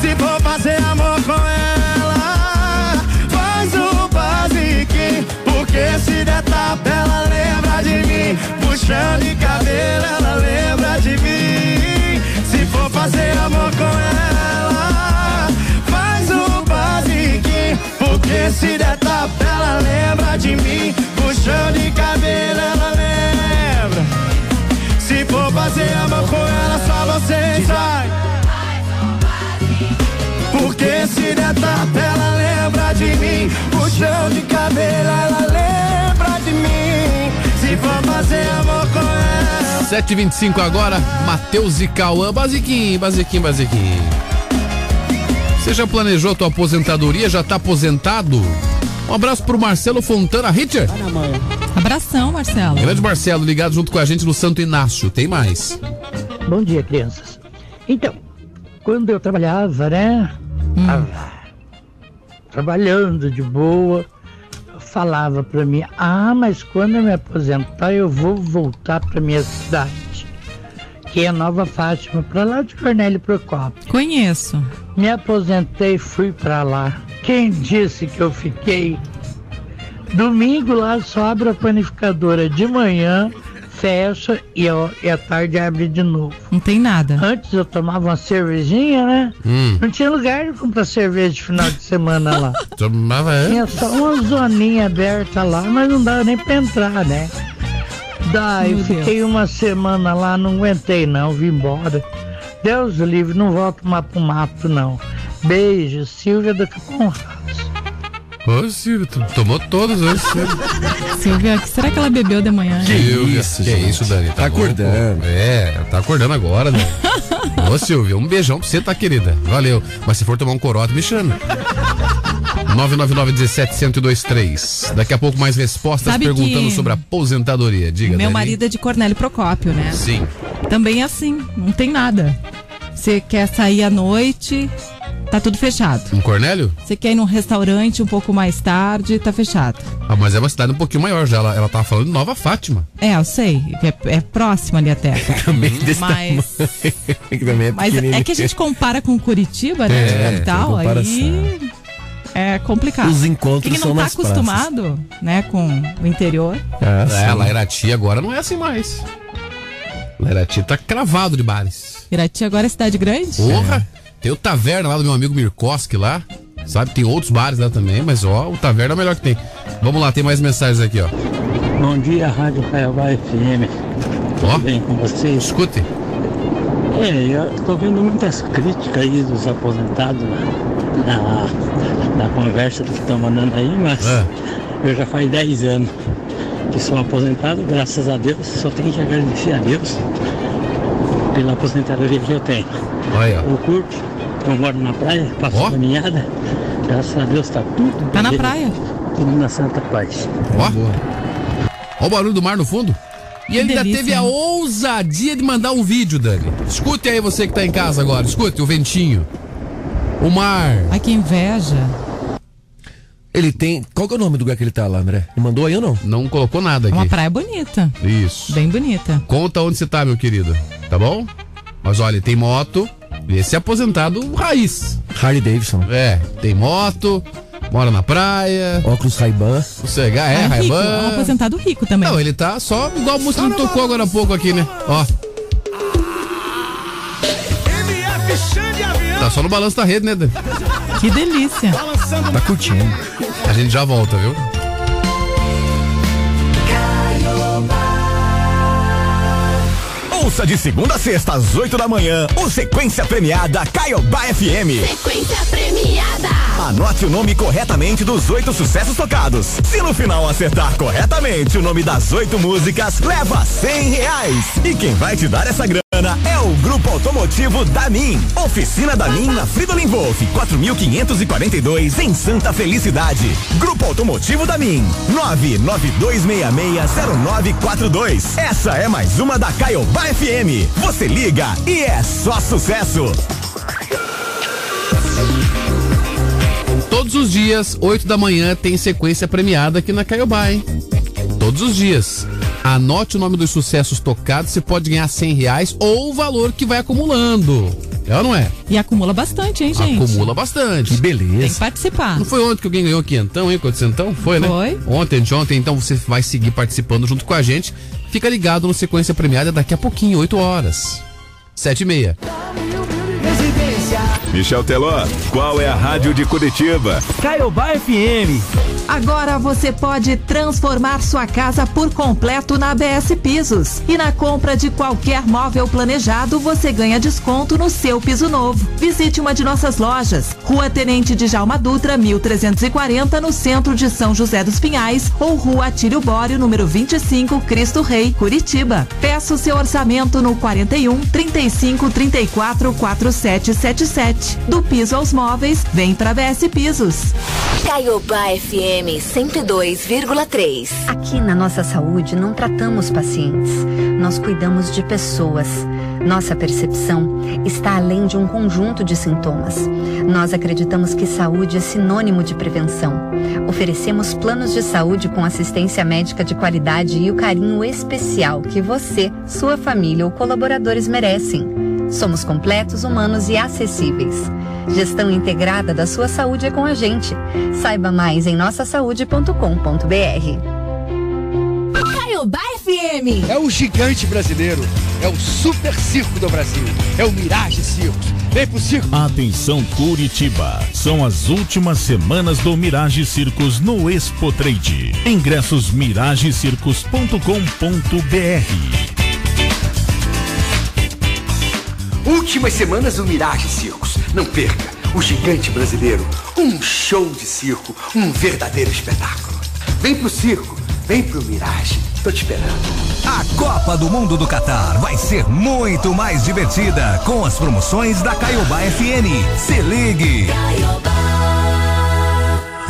Se for fazer amor com ela, faz o basiquinho. Porque se der tapa, ela lembra de mim. Puxão de cabelo, ela lembra de mim. Se for fazer amor com ela, faz o basiquinho. Porque se der tapa, ela lembra de mim. Puxão de cabelo, ela lembra. Se ela lembra de mim. Puxão de cabelo, ela lembra de mim. 7h25 agora, Matheus e Cauã. Basiquinho, basiquinho, basiquinho. Você já planejou a tua aposentadoria? Já tá aposentado? Um abraço pro Marcelo Fontana Ritter. Abração, Marcelo. Grande Marcelo, ligado junto com a gente no Santo Inácio. Tem mais. Bom dia, crianças. Então, quando eu trabalhava, né? Ah, trabalhando de boa, falava pra mim: Ah, mas quando eu me aposentar, eu vou voltar pra minha cidade, que é Nova Fátima, pra lá de Cornélio Procópio. Conheço. Me aposentei e fui pra lá. Quem disse que eu fiquei? Domingo lá só abre a panificadora de manhã, fecha e, ó, e à tarde abre de novo. Não tem nada. Antes eu tomava uma cervejinha, né? Hum. Não tinha lugar de comprar cerveja de final de semana lá. Tomava, é? Tinha só uma zoninha aberta lá, mas não dava nem pra entrar, né? Daí Meu fiquei uma semana lá, não aguentei não, vim embora. Deus o livre, não volto mais pro mato não. Beijo, Silvia do Conrado. Ô, Silvio, tu tomou todos hoje, Silvio. Silvia, o que será que ela bebeu de manhã? Silvia, isso, que gente. isso, Dani? Tá acordando. louco? É, tá acordando agora, né? Ô, Silvia, um beijão pra você, tá, querida? Valeu. Mas se for tomar um corote, me chama. 999-17-1023. Daqui a pouco mais respostas Sabe perguntando que- sobre aposentadoria. Diga, Meu Dani. marido é de Cornélio Procópio, né? Sim. Também é assim, não tem nada. Você quer sair à noite, tá tudo fechado. Um Cornélio? Você quer ir num restaurante um pouco mais tarde, tá fechado. Ah, mas é uma cidade um pouquinho maior já. Ela, ela tava falando de Nova Fátima. É, eu sei, é, é próximo ali até. Também desse Mas- tamanho. Que também é Mas é que a gente compara com Curitiba, né? É, de capital, aí é complicado. Os encontros Quem não são tá nas praças. acostumado, né, com o interior. Ah, é, lá Irati agora não é assim mais. Lá Irati tá cravado de bares. Irati agora é cidade grande? Porra! Tem o Taverna lá do meu amigo Mirkoski lá. Sabe? Tem outros bares lá também, mas ó, o Taverna é o melhor que tem. Vamos lá, tem mais mensagens aqui, ó. Bom dia, Rádio Caiobá FM. Ó. Tudo bem com vocês? Escute. É, eu tô vendo muitas críticas aí dos aposentados na, na, conversa que estão mandando aí, mas eu já faz 10 anos que sou aposentado, graças a Deus, só tenho que agradecer a Deus pela aposentadoria que eu tenho. Olha. Eu curto, eu moro na praia, faço Ó. caminhada, graças a Deus tá tudo Tá na praia. Tudo na Santa Paz. Ó. Ó o barulho do mar no fundo. E Que ele ainda delícia, teve a ousadia de mandar um vídeo, Dani. Escute aí você que tá em casa agora. Escute o ventinho. O mar. Ai, que inveja. Ele tem. Qual que é o nome do lugar que ele tá lá, André? Ele mandou aí ou não? Não colocou nada É uma aqui. praia bonita. Isso. Bem bonita. Conta onde você tá, meu querido. Tá bom? Mas olha, tem moto. Esse é aposentado raiz. Harley Davidson. É, tem moto, mora na praia. Óculos Ray-Ban. Sossegar, é, Ah, rico, é um Ray-Ban. aposentado rico também. Não, ele tá só igual a música que tocou agora há pouco aqui, né? Ó, tá só no balanço da rede, né, Dani? Que delícia. Tá curtindo. A gente já volta, viu? Ouça de segunda a sexta às 8 da manhã o Sequência Premiada Caiobá FM. Sequência premiada. Anote o nome corretamente dos oito sucessos tocados. Se no final acertar corretamente o nome das oito músicas, leva cem reais. E quem vai te dar essa grana é o Grupo Automotivo Damin. Oficina Damin na Fridolin Wolf, 4542 em Santa Felicidade. Grupo Automotivo Damin, 992660942. Essa é mais uma da Caiobá FM. Você liga e é só sucesso. Todos os dias, 8 da manhã, tem sequência premiada aqui na Caiobá, hein? Todos os dias. Anote o nome dos sucessos tocados, você pode ganhar 100 reais ou o valor que vai acumulando. É ou não é? E acumula bastante, hein, gente? Acumula bastante. Que beleza. Tem que participar. Não foi ontem que alguém ganhou quinhentão, hein, quatrocentão? Foi, né? Foi. Ontem, de ontem, então você vai seguir participando junto com a gente. Fica ligado no Sequência Premiada daqui a pouquinho, 8 horas. 7 e meia. Michel Teló, qual é a rádio de Curitiba? Caiobá FM. Agora você pode transformar sua casa por completo na ABS Pisos. E na compra de qualquer móvel planejado, você ganha desconto no seu piso novo. Visite uma de nossas lojas. Rua Tenente de Jalma Dutra, 1340, no centro de São José dos Pinhais, ou Rua Atílio Bório, número 25, Cristo Rei, Curitiba. Peça o seu orçamento no 41 35 34 4777. Do piso aos móveis, vem pra ABS Pisos. Caiobá FM 102,3. Aqui na nossa saúde não tratamos pacientes, nós cuidamos de pessoas. Nossa percepção está além de um conjunto de sintomas. Nós acreditamos que saúde é sinônimo de prevenção. Oferecemos planos de saúde com assistência médica de qualidade e o carinho especial que você, sua família ou colaboradores merecem. Somos completos, humanos e acessíveis. Gestão integrada da sua saúde é com a gente. Saiba mais em nossasaude.com.br. Caiobá FM. É o gigante brasileiro. É o super circo do Brasil. É o Mirage Circos. Vem pro circo. Atenção Curitiba, são as últimas semanas do Mirage Circos no Expo Trade. Ingressos miragecircos.com.br. Últimas semanas do Mirage Circos. Não perca. O gigante brasileiro. Um show de circo. Um verdadeiro espetáculo. Vem pro circo. Vem pro Mirage. Tô te esperando. A Copa do Mundo do Catar vai ser muito mais divertida com as promoções da Caiobá FM. Se ligue!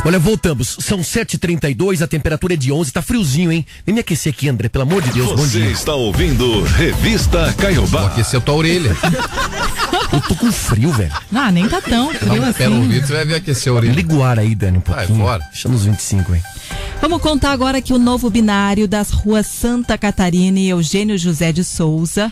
Olha, voltamos. São 7h32, a temperatura é de 11, tá friozinho, hein? Vem me aquecer aqui, André, pelo amor de Deus, bom Você dia. está ouvindo Revista Caiobá. Vou aquecer a tua orelha. Eu tô com frio, velho. Ah, nem tá tão frio Não, assim. ouvido, você vai ver aquecer a orelha. Liga o ar aí, Dani, um pouquinho. fora. Deixa nos 25, hein? Vamos contar agora que o novo binário das ruas Santa Catarina e Eugênio José de Souza,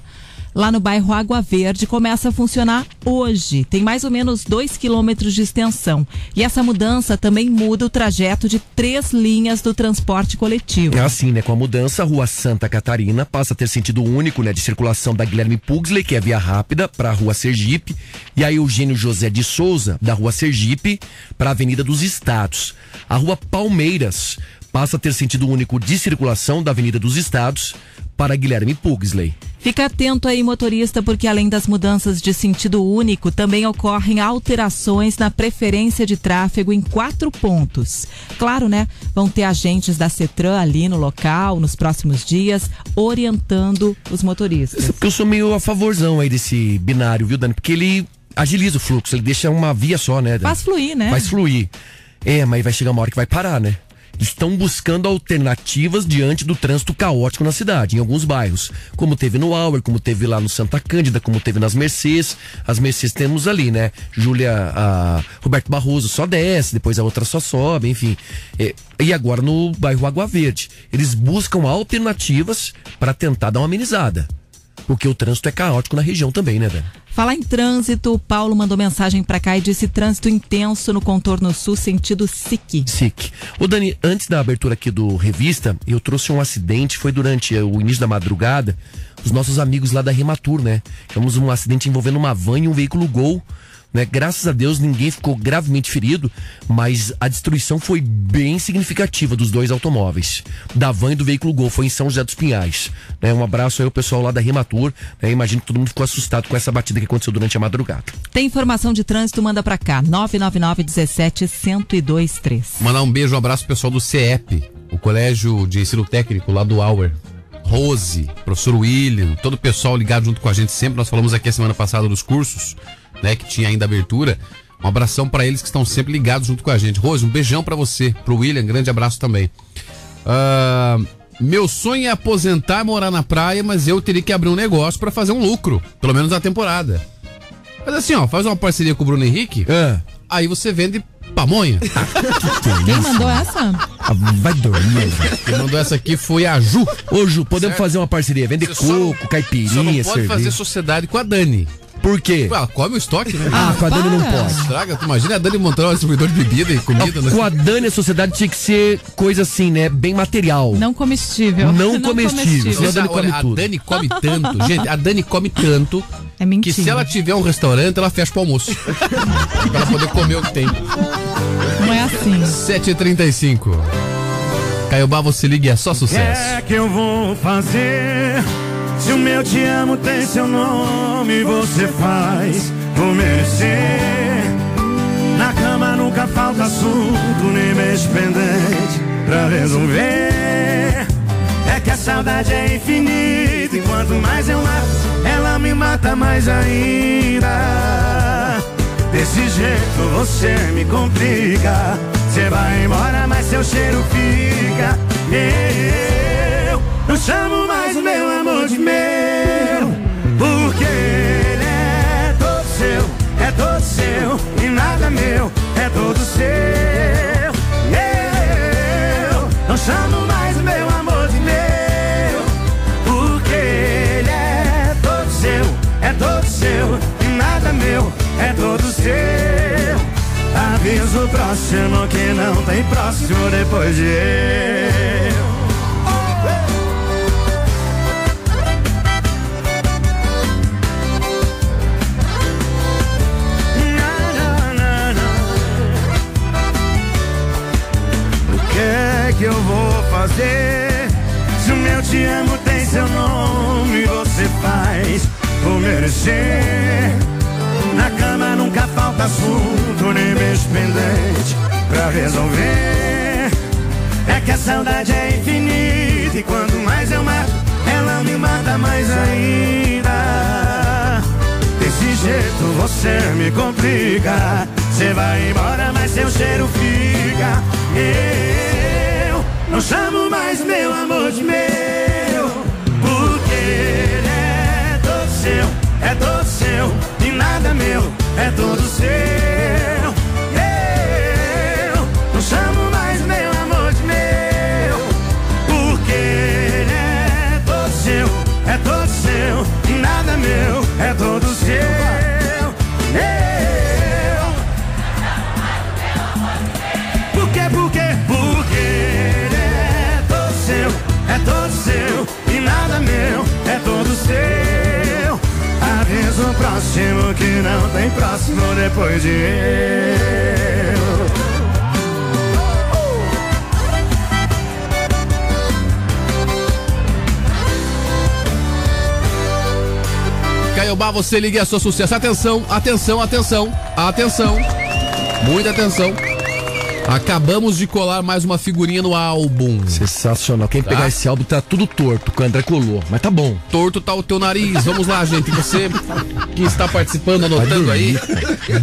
lá no bairro Água Verde, começa a funcionar hoje. Tem mais ou menos dois quilômetros de extensão. E essa mudança também muda o trajeto de três linhas do transporte coletivo. É assim, né? Com a mudança, a rua Santa Catarina passa a ter sentido único, né? De circulação da Guilherme Pugsley, que é via rápida, para a rua Sergipe, e a Eugênio José de Souza, da rua Sergipe, para a Avenida dos Estados. A rua Palmeiras passa a ter sentido único de circulação da Avenida dos Estados para Guilherme Pugsley. Fica atento aí, motorista, porque além das mudanças de sentido único, também ocorrem alterações na preferência de tráfego em quatro pontos. Claro, né? Vão ter agentes da CETRAN ali no local nos próximos dias, orientando os motoristas. Porque eu sou meio a favorzão aí desse binário, viu, Dani? Porque ele agiliza o fluxo, ele deixa uma via só, né, Dani? Faz fluir, né? Faz fluir. É, mas vai chegar uma hora que vai parar, né? Estão buscando alternativas diante do trânsito caótico na cidade, em alguns bairros. Como teve no Auer, como teve lá no Santa Cândida, como teve nas Mercês. As Mercês temos ali, né? Júlia, Roberto Barroso só desce, depois a outra só sobe, enfim. É, e agora no bairro Água Verde. Eles buscam alternativas para tentar dar uma amenizada. Porque o trânsito é caótico na região também, né, Dani? Falar em trânsito, o Paulo mandou mensagem pra cá e disse trânsito intenso no contorno sul, sentido SIC. SIC. Ô Dani, antes da abertura aqui do Revista, eu trouxe um acidente, foi durante o início da madrugada, os nossos amigos lá da Rematur, né? Tivemos um acidente envolvendo uma van e um veículo Gol. Né? Graças a Deus ninguém ficou gravemente ferido, mas a destruição foi bem significativa dos dois automóveis, da van e do veículo Gol, foi em São José dos Pinhais. Né? Um abraço aí ao pessoal lá da Rematur, né? imagino que todo mundo ficou assustado com essa batida que aconteceu durante a madrugada. Tem informação de trânsito, manda pra cá, 999 17 1023. Mandar um beijo, um abraço pro pessoal do CEP, o Colégio de Ensino Técnico lá do Auer. Rose, professor William, todo o pessoal ligado junto com a gente sempre. Nós falamos aqui a semana passada dos cursos, né, que tinha ainda abertura. Um abração para eles que estão sempre ligados junto com a gente. Rose, um beijão para você, pro William, grande abraço também. Ah, meu sonho é aposentar, morar na praia, mas eu teria que abrir um negócio para fazer um lucro, pelo menos na temporada. Mas assim, ó, faz uma parceria com o Bruno Henrique, aí você vende pamonha. Quem mandou essa? Ah, vai dormir. Quem mandou essa aqui foi a Ju. Ô, Ju, podemos Certo? fazer uma parceria, vender só coco, caipirinha, Só não pode cerveja. fazer sociedade com a Dani. Por quê? Ela come o estoque, né? Ah, com a Dani não pode. Estraga, tu imagina a Dani montando um distribuidor de bebida e comida. né? Com a Dani, a sociedade tinha que ser coisa assim, né? Bem material. Não comestível. Não comestível. Senão a Dani come Olha, a tudo. Dani come tanto. Gente, a Dani come tanto É mentira. que se ela tiver um restaurante, ela fecha pro almoço. pra ela poder comer o que tem. Não é assim. 7h35. Caiobá, você liga e é só O que sucesso. é que eu vou fazer? Se o meu te amo tem seu nome, você faz por merecer. Na cama nunca falta assunto, nem mês pendente pra resolver. É que a saudade é infinita, e quanto mais eu mato, ela me mata mais ainda. Desse jeito você me complica. Você vai embora, mas seu cheiro fica. Eu não chamo mais amor de meu, porque ele é todo seu, é todo seu, e nada meu, é todo seu. Eu não chamo mais meu amor de meu, porque ele é todo seu, é todo seu, e nada meu, é todo seu. Aviso o próximo que não tem próximo depois de eu. Que é que eu vou fazer? Se o meu te amo tem seu nome, você faz por merecer. Na cama nunca falta assunto, nem beijo pendente pra resolver. É que a saudade é infinita e quanto mais eu mato, ela me mata mais ainda. Desse jeito você me complica. Você vai embora, mas seu cheiro fica. Eu não chamo mais meu amor de meu, porque ele é todo seu, é todo seu, e nada meu, é todo seu. Eu não chamo mais meu amor de meu, porque ele é todo seu, é todo seu, e nada meu, é todo seu. Eu seu. Avisa o próximo que não tem próximo depois de eu. Caiobá, você liga e é só sucesso. Atenção, atenção, atenção, atenção. Muita atenção. Acabamos de colar mais uma figurinha no álbum. Sensacional. Quem Tá? pegar esse álbum tá tudo torto, que o André colou. Mas tá bom. Torto tá o teu nariz. Vamos lá, gente. Você que está participando, anotando aí.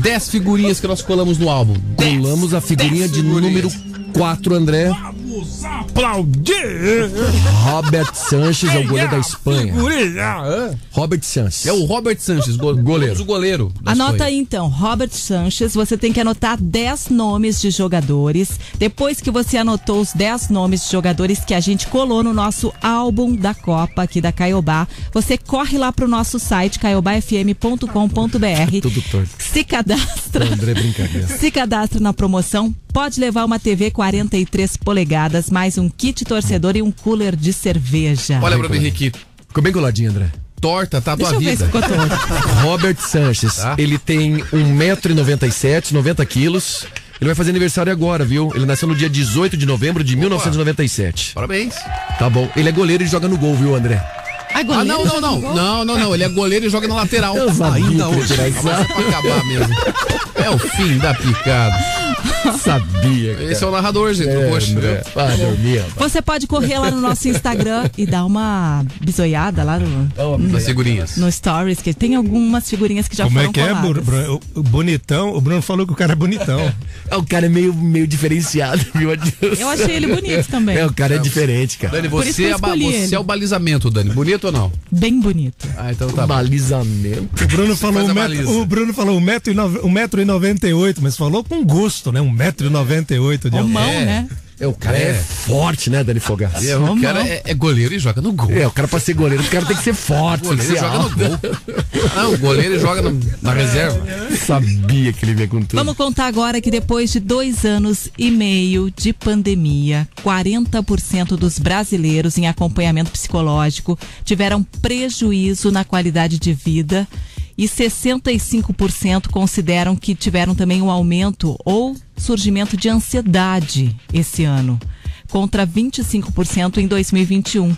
10 figurinhas que nós colamos no álbum. Colamos a figurinha de número 4, André. Aplaudir! Robert Sanches é o goleiro da Espanha. Robert Sanches. É o Robert Sanches, go goleiro. O goleiro. Anota Espanha. aí então, Robert Sanches, você tem que anotar 10 nomes de jogadores. Depois que você anotou os 10 nomes de jogadores que a gente colou no nosso álbum da Copa aqui da Caiobá, você corre lá pro nosso site caiobafm.com.br. Tudo torto. Se cadastra. André, brincadeira. Se cadastra na promoção, pode levar uma TV 43 polegadas, mais um kit torcedor e um cooler de cerveja. Olha pra mim, Henrique. Ficou bem coladinho, André. Torta, tá a tua vida. se ficou torto. Robert Sanches, Tá. ele tem 1,97m, 90 quilos. Ele vai fazer aniversário agora, viu? Ele nasceu no dia 18 de novembro de 1997. Parabéns. Tá bom. Ele é goleiro e joga no gol, viu, André? Ah, Ah, não, não, não. Não, não, não. Ele é goleiro e joga na lateral. Eu sabia Ainda hoje. tirar isso. Mas é pra acabar mesmo. É o fim da picada. Sabia, cara. Esse é o narrador, gente. É, Poxa, viu? Ah, dormia. Você pode correr lá no nosso Instagram e dar uma bisoiada lá no, Nas figurinhas. no Stories, que tem algumas figurinhas que já Como é foram que é, coladas. Bru- o- o bonitão? O Bruno falou que o cara é bonitão. É, o cara é meio, meio diferenciado, viu? Eu achei ele bonito também. É, o cara é diferente, cara. Dani, Por isso você, que é, você é o balizamento, Dani. Bonito ou não? Bem bonito. Ah, então tá. Balizamento. O Bruno falou um metro, o Bruno falou um metro, e um metro e noventa e oito, mas falou com gosto, né? Um metro e noventa e oito de Homão, altura. É. né? É, o cara é, É. forte, né, Dani Fogaça? É, o cara é, é goleiro e joga no gol. É, o cara pra ser goleiro, o cara tem que ser forte, O goleiro ser joga no alto. gol. Não, o goleiro joga no- na reserva. Sabia que ele vinha com tudo. Vamos contar agora que depois de dois anos e meio de pandemia, 40% dos brasileiros em acompanhamento psicológico tiveram prejuízo na qualidade de vida e 65% consideram que tiveram também um aumento ou surgimento de ansiedade esse ano, contra 25% em 2021.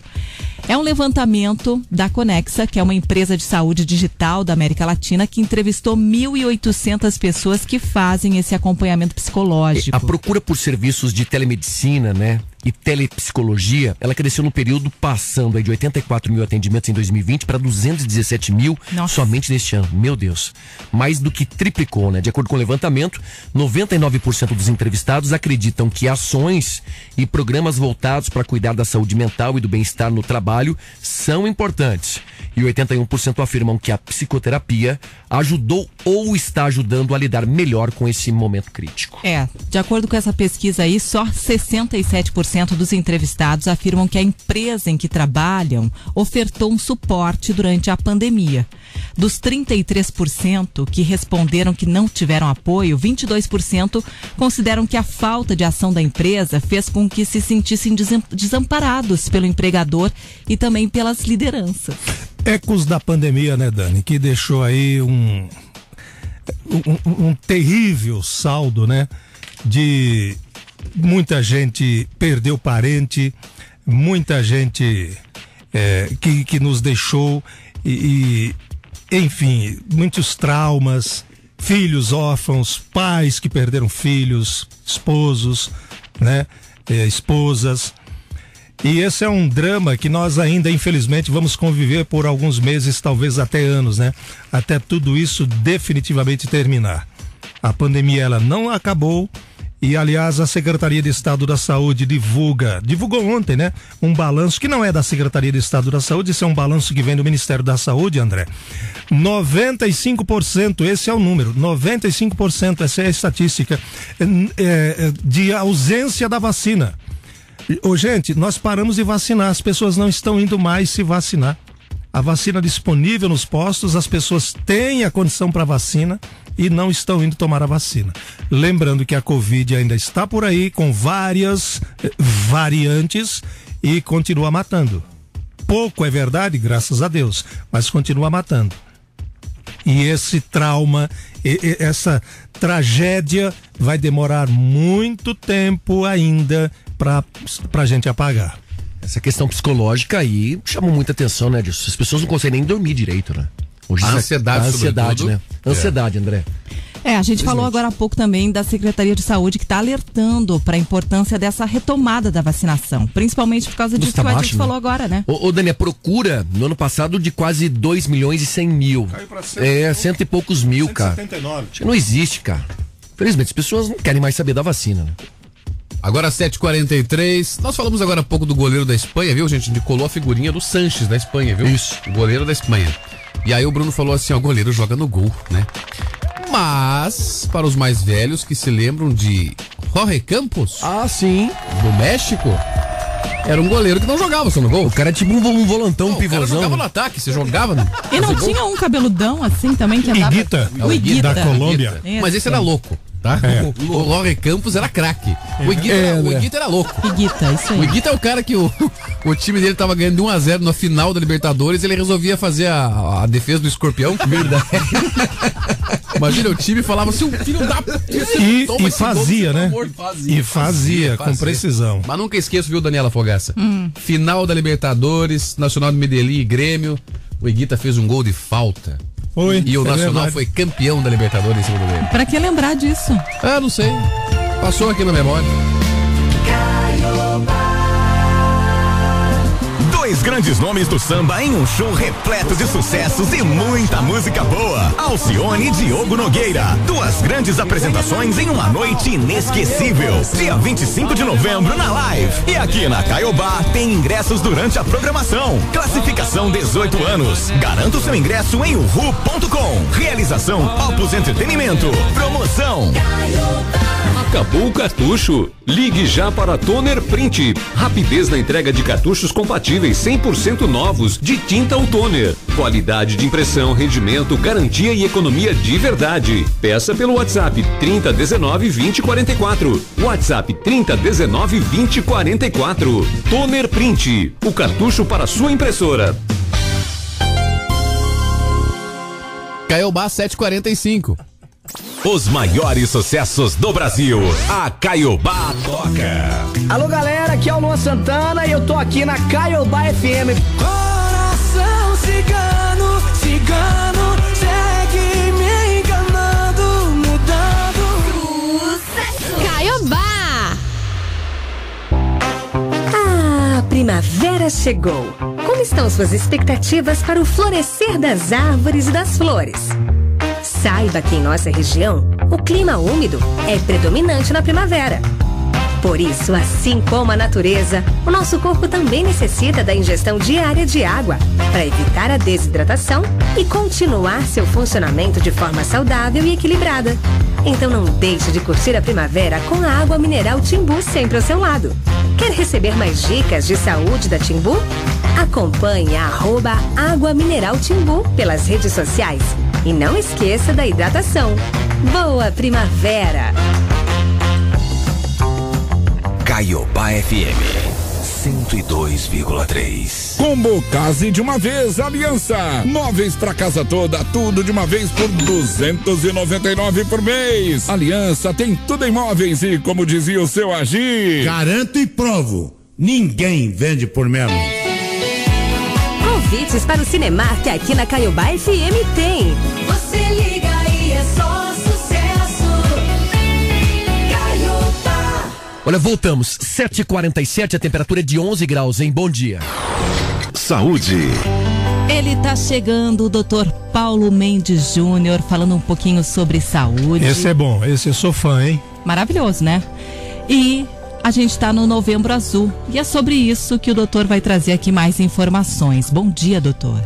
É um levantamento da Conexa, que é uma empresa de saúde digital da América Latina, que entrevistou 1.800 pessoas que fazem esse acompanhamento psicológico. A procura por serviços de telemedicina, né? E telepsicologia, ela cresceu no período passando de 84 mil atendimentos em 2020 para 217 mil somente neste ano. Meu Deus. Mais do que triplicou, né? De acordo com o levantamento, 99% dos entrevistados acreditam que ações e programas voltados para cuidar da saúde mental e do bem-estar no trabalho são importantes. E 81% afirmam que a psicoterapia ajudou ou está ajudando a lidar melhor com esse momento crítico. É, de acordo com essa pesquisa aí, só 67% dos entrevistados afirmam que a empresa em que trabalham ofertou um suporte durante a pandemia. Dos 33% que responderam que não tiveram apoio, 22% consideram que a falta de ação da empresa fez com que se sentissem desamparados pelo empregador e também pelas lideranças. Ecos da pandemia, né, Dani? Que deixou aí um, um, um- terrível saldo, né? De muita gente perdeu parente, muita gente é, que, que nos deixou e, e, enfim, muitos traumas, filhos órfãos, pais que perderam filhos, esposos, né? É, esposas. E esse é um drama que nós ainda, infelizmente, vamos conviver por alguns meses, talvez até anos, né? Até tudo isso definitivamente terminar. A pandemia ela não acabou e, aliás, a Secretaria de Estado da Saúde divulga, divulgou ontem, né? Um balanço que não é da Secretaria de Estado da Saúde, esse é um balanço que vem do Ministério da Saúde, André. 95%, esse é o número, 95%, essa é a estatística, é, é, de ausência da vacina. Ô, gente, nós paramos de vacinar, as pessoas não estão indo mais se vacinar. A vacina disponível nos postos, as pessoas têm a condição para vacina e não estão indo tomar a vacina. Lembrando que a Covid ainda está por aí com várias eh, variantes e continua matando. Pouco é verdade, graças a Deus, mas continua matando. E esse trauma, e- e- essa tragédia vai demorar muito tempo ainda para a gente apagar. Essa questão psicológica aí chama muita atenção, né, disso? As pessoas não conseguem nem dormir direito, né? Hoje A é- ansiedade, a ansiedade, sobretudo. né? Ansiedade, André. É, a gente falou agora há pouco também da Secretaria de Saúde que está alertando para a importância dessa retomada da vacinação, principalmente por causa disso Custa que a baixo, gente né? falou agora, né? Ô, ô Dani, a procura no ano passado de quase 2 milhões e 100 mil. é, cento e poucos mil, cara. 179. Acho que Não existe, cara. Felizmente, as pessoas não querem mais saber da vacina, né? Agora 7h43. Nós falamos agora há pouco do goleiro da Espanha, viu, gente? A gente colou a figurinha do Sanches da Espanha, viu? Isso. O goleiro da Espanha. E aí o Bruno falou assim: ó, o goleiro joga no gol, né? Mas, para os mais velhos que se lembram de Jorge Campos. Ah, sim. Do México. Era um goleiro que não jogava só no gol. O cara é tipo um, um volantão, um O cara pivôzão. jogava no ataque, você jogava no. E não tinha um cabeludão assim também que andava. Iguita, o Iguita. da Colômbia. Isso. Mas esse era louco, tá? É. O, o Jorge Campos era craque. O Iguita, É, era, o né? Iguita era louco. Iguita, isso aí. O Iguita é o cara que o, o time dele tava ganhando de 1x0 na final da Libertadores ele resolvia fazer a, a defesa do escorpião. Verdade. Imagina, o time falava assim, o filho da. E, Toma e gol, fazia, pelo né? amor. E fazia, com precisão. Mas nunca esqueço, viu, Daniela Fogaça? Final da Libertadores, Nacional de Medellín e Grêmio. O Iguita fez um gol de falta. Foi, E o é Nacional verdade. foi campeão da Libertadores em cima do Grêmio. Pra que lembrar disso? Ah, não sei. Passou aqui na memória. Dois grandes nomes do samba em um show repleto de sucessos e muita música boa. Alcione e Diogo Nogueira. Duas grandes apresentações em uma noite inesquecível. Dia 25 de novembro na live. E aqui na Caiobá tem ingressos durante a programação. Classificação 18 anos. Garanta o seu ingresso em uhu.com. Realização Opus Entretenimento. Promoção. Acabou o cartucho? Ligue já para Toner Print. Rapidez na entrega de cartuchos compatíveis 100% novos de tinta ou toner. Qualidade de impressão, rendimento, garantia e economia de verdade. Peça pelo WhatsApp 3019 2044. WhatsApp 3019 2044. Toner Print. O cartucho para sua impressora. Caiobá 745. Os maiores sucessos do Brasil. A Caiobá toca. Alô galera, aqui é o Luan Santana e eu tô aqui na Caiobá FM. Coração cigano, cigano, segue me enganando, mudando. Caiobá! Ah, a primavera chegou. Como estão suas expectativas para o florescer das árvores e das flores? Saiba que em nossa região, o clima úmido é predominante na primavera. Por isso, assim como a natureza, o nosso corpo também necessita da ingestão diária de água para evitar a desidratação e continuar seu funcionamento de forma saudável e equilibrada. Então não deixe de curtir a primavera com a água mineral Timbu sempre ao seu lado. Quer receber mais dicas de saúde da Timbu? Acompanhe a arroba Água Mineral Timbu pelas redes sociais. E não esqueça da hidratação. Boa primavera! Caiobá FM 102,3. Combo Case de uma vez, Aliança. Móveis pra casa toda, tudo de uma vez por 299 por mês. Aliança tem tudo em móveis e, como dizia o seu Agir. Garanto e provo. Ninguém vende por menos. Convites para o Cinemark que aqui na Caiobá FM tem. Você liga e é só sucesso. Caiobá. Olha, voltamos. 7h47, a temperatura é de 11 graus, hein? Bom dia. Saúde. Ele tá chegando, o doutor Paulo Mendes Júnior, falando um pouquinho sobre saúde. Esse é bom, esse eu sou fã, hein? Maravilhoso, né? E a gente está no Novembro Azul. E é sobre isso que o doutor vai trazer aqui mais informações. Bom dia, doutor.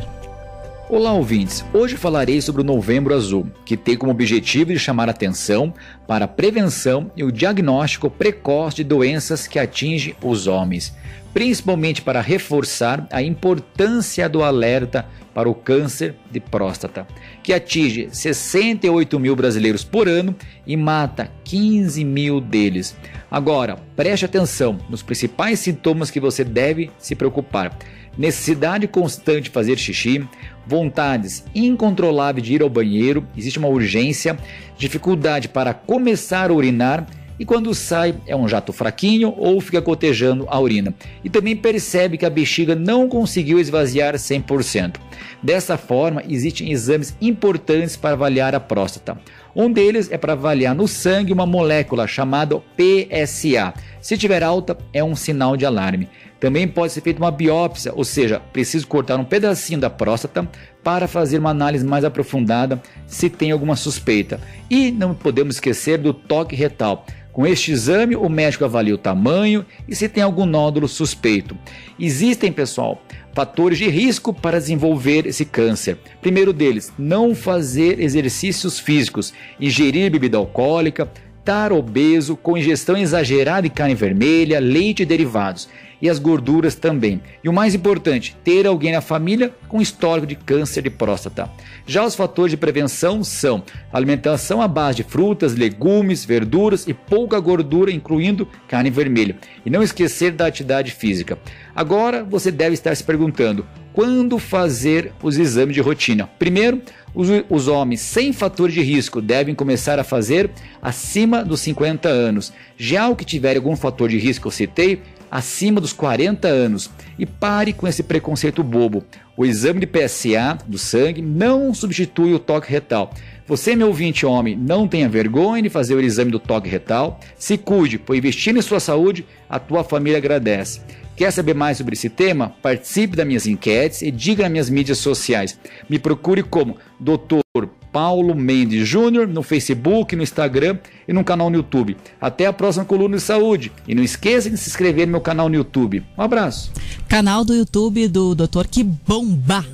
Olá, ouvintes. Hoje falarei sobre o Novembro Azul, que tem como objetivo de chamar atenção para a prevenção e o diagnóstico precoce de doenças que atingem os homens, principalmente para reforçar a importância do alerta para o câncer de próstata, que atinge 68 mil brasileiros por ano e mata 15 mil deles. Agora, preste atenção nos principais sintomas que você deve se preocupar necessidade constante de fazer xixi, vontades incontroláveis de ir ao banheiro, existe uma urgência, dificuldade para começar a urinar e quando sai é um jato fraquinho ou fica cotejando a urina. E também percebe que a bexiga não conseguiu esvaziar 100%. Dessa forma, existem exames importantes para avaliar a próstata. Um deles é para avaliar no sangue uma molécula chamada PSA. Se tiver alta, é um sinal de alarme. Também pode ser feita uma biópsia, ou seja, preciso cortar um pedacinho da próstata para fazer uma análise mais aprofundada se tem alguma suspeita. E não podemos esquecer do toque retal. Com este exame, o médico avalia o tamanho e se tem algum nódulo suspeito. Existem, pessoal, fatores de risco para desenvolver esse câncer. Primeiro deles, não fazer exercícios físicos, ingerir bebida alcoólica, estar obeso, com ingestão exagerada de carne vermelha, leite e derivados e as gorduras também. E o mais importante, ter alguém na família com histórico de câncer de próstata. Já os fatores de prevenção são alimentação à base de frutas, legumes, verduras e pouca gordura, incluindo carne vermelha. E não esquecer da atividade física. Agora você deve estar se perguntando: quando fazer os exames de rotina? Primeiro, os, os, homens sem fator de risco devem começar a fazer acima dos 50 anos. Já o que tiver algum fator de risco, eu citei, acima dos 40 anos. E pare com esse preconceito bobo. O exame de PSA do sangue não substitui o toque retal. Você, meu ouvinte homem, não tenha vergonha de fazer o exame do toque retal. Se cuide, pois investindo em sua saúde, a tua família agradece. Quer saber mais sobre esse tema? Participe das minhas enquetes e diga nas minhas mídias sociais. Me procure como Dr. Paulo Mendes Júnior no Facebook, no Instagram e no canal no YouTube. Até a próxima coluna de saúde. E não esqueça de se inscrever no meu canal no YouTube. Um abraço. Canal do YouTube do Doutor que bomba,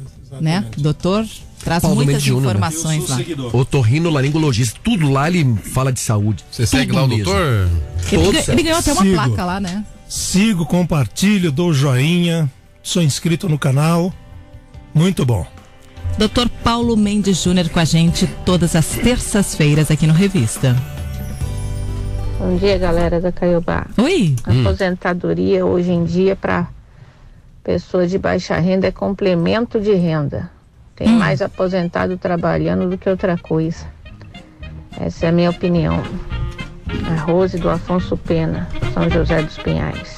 né? Doutor traz Paulo muitas né? informações lá. Otorrino laringologista, tudo lá ele fala de saúde. Você segue lá o doutor? Ele, ele ganhou até uma Sigo. placa lá, né? Sigo, compartilho, dou joinha, sou inscrito no canal. Muito bom. Doutor Paulo Mendes Júnior com a gente todas as terças-feiras aqui no Revista. Bom dia, galera da Caiobá. Oi. A Aposentadoria hoje em dia para pessoas de baixa renda é complemento de renda. Tem mais aposentado trabalhando do que outra coisa. Essa é a minha opinião. A Rose do Afonso Pena, São José dos Pinhais.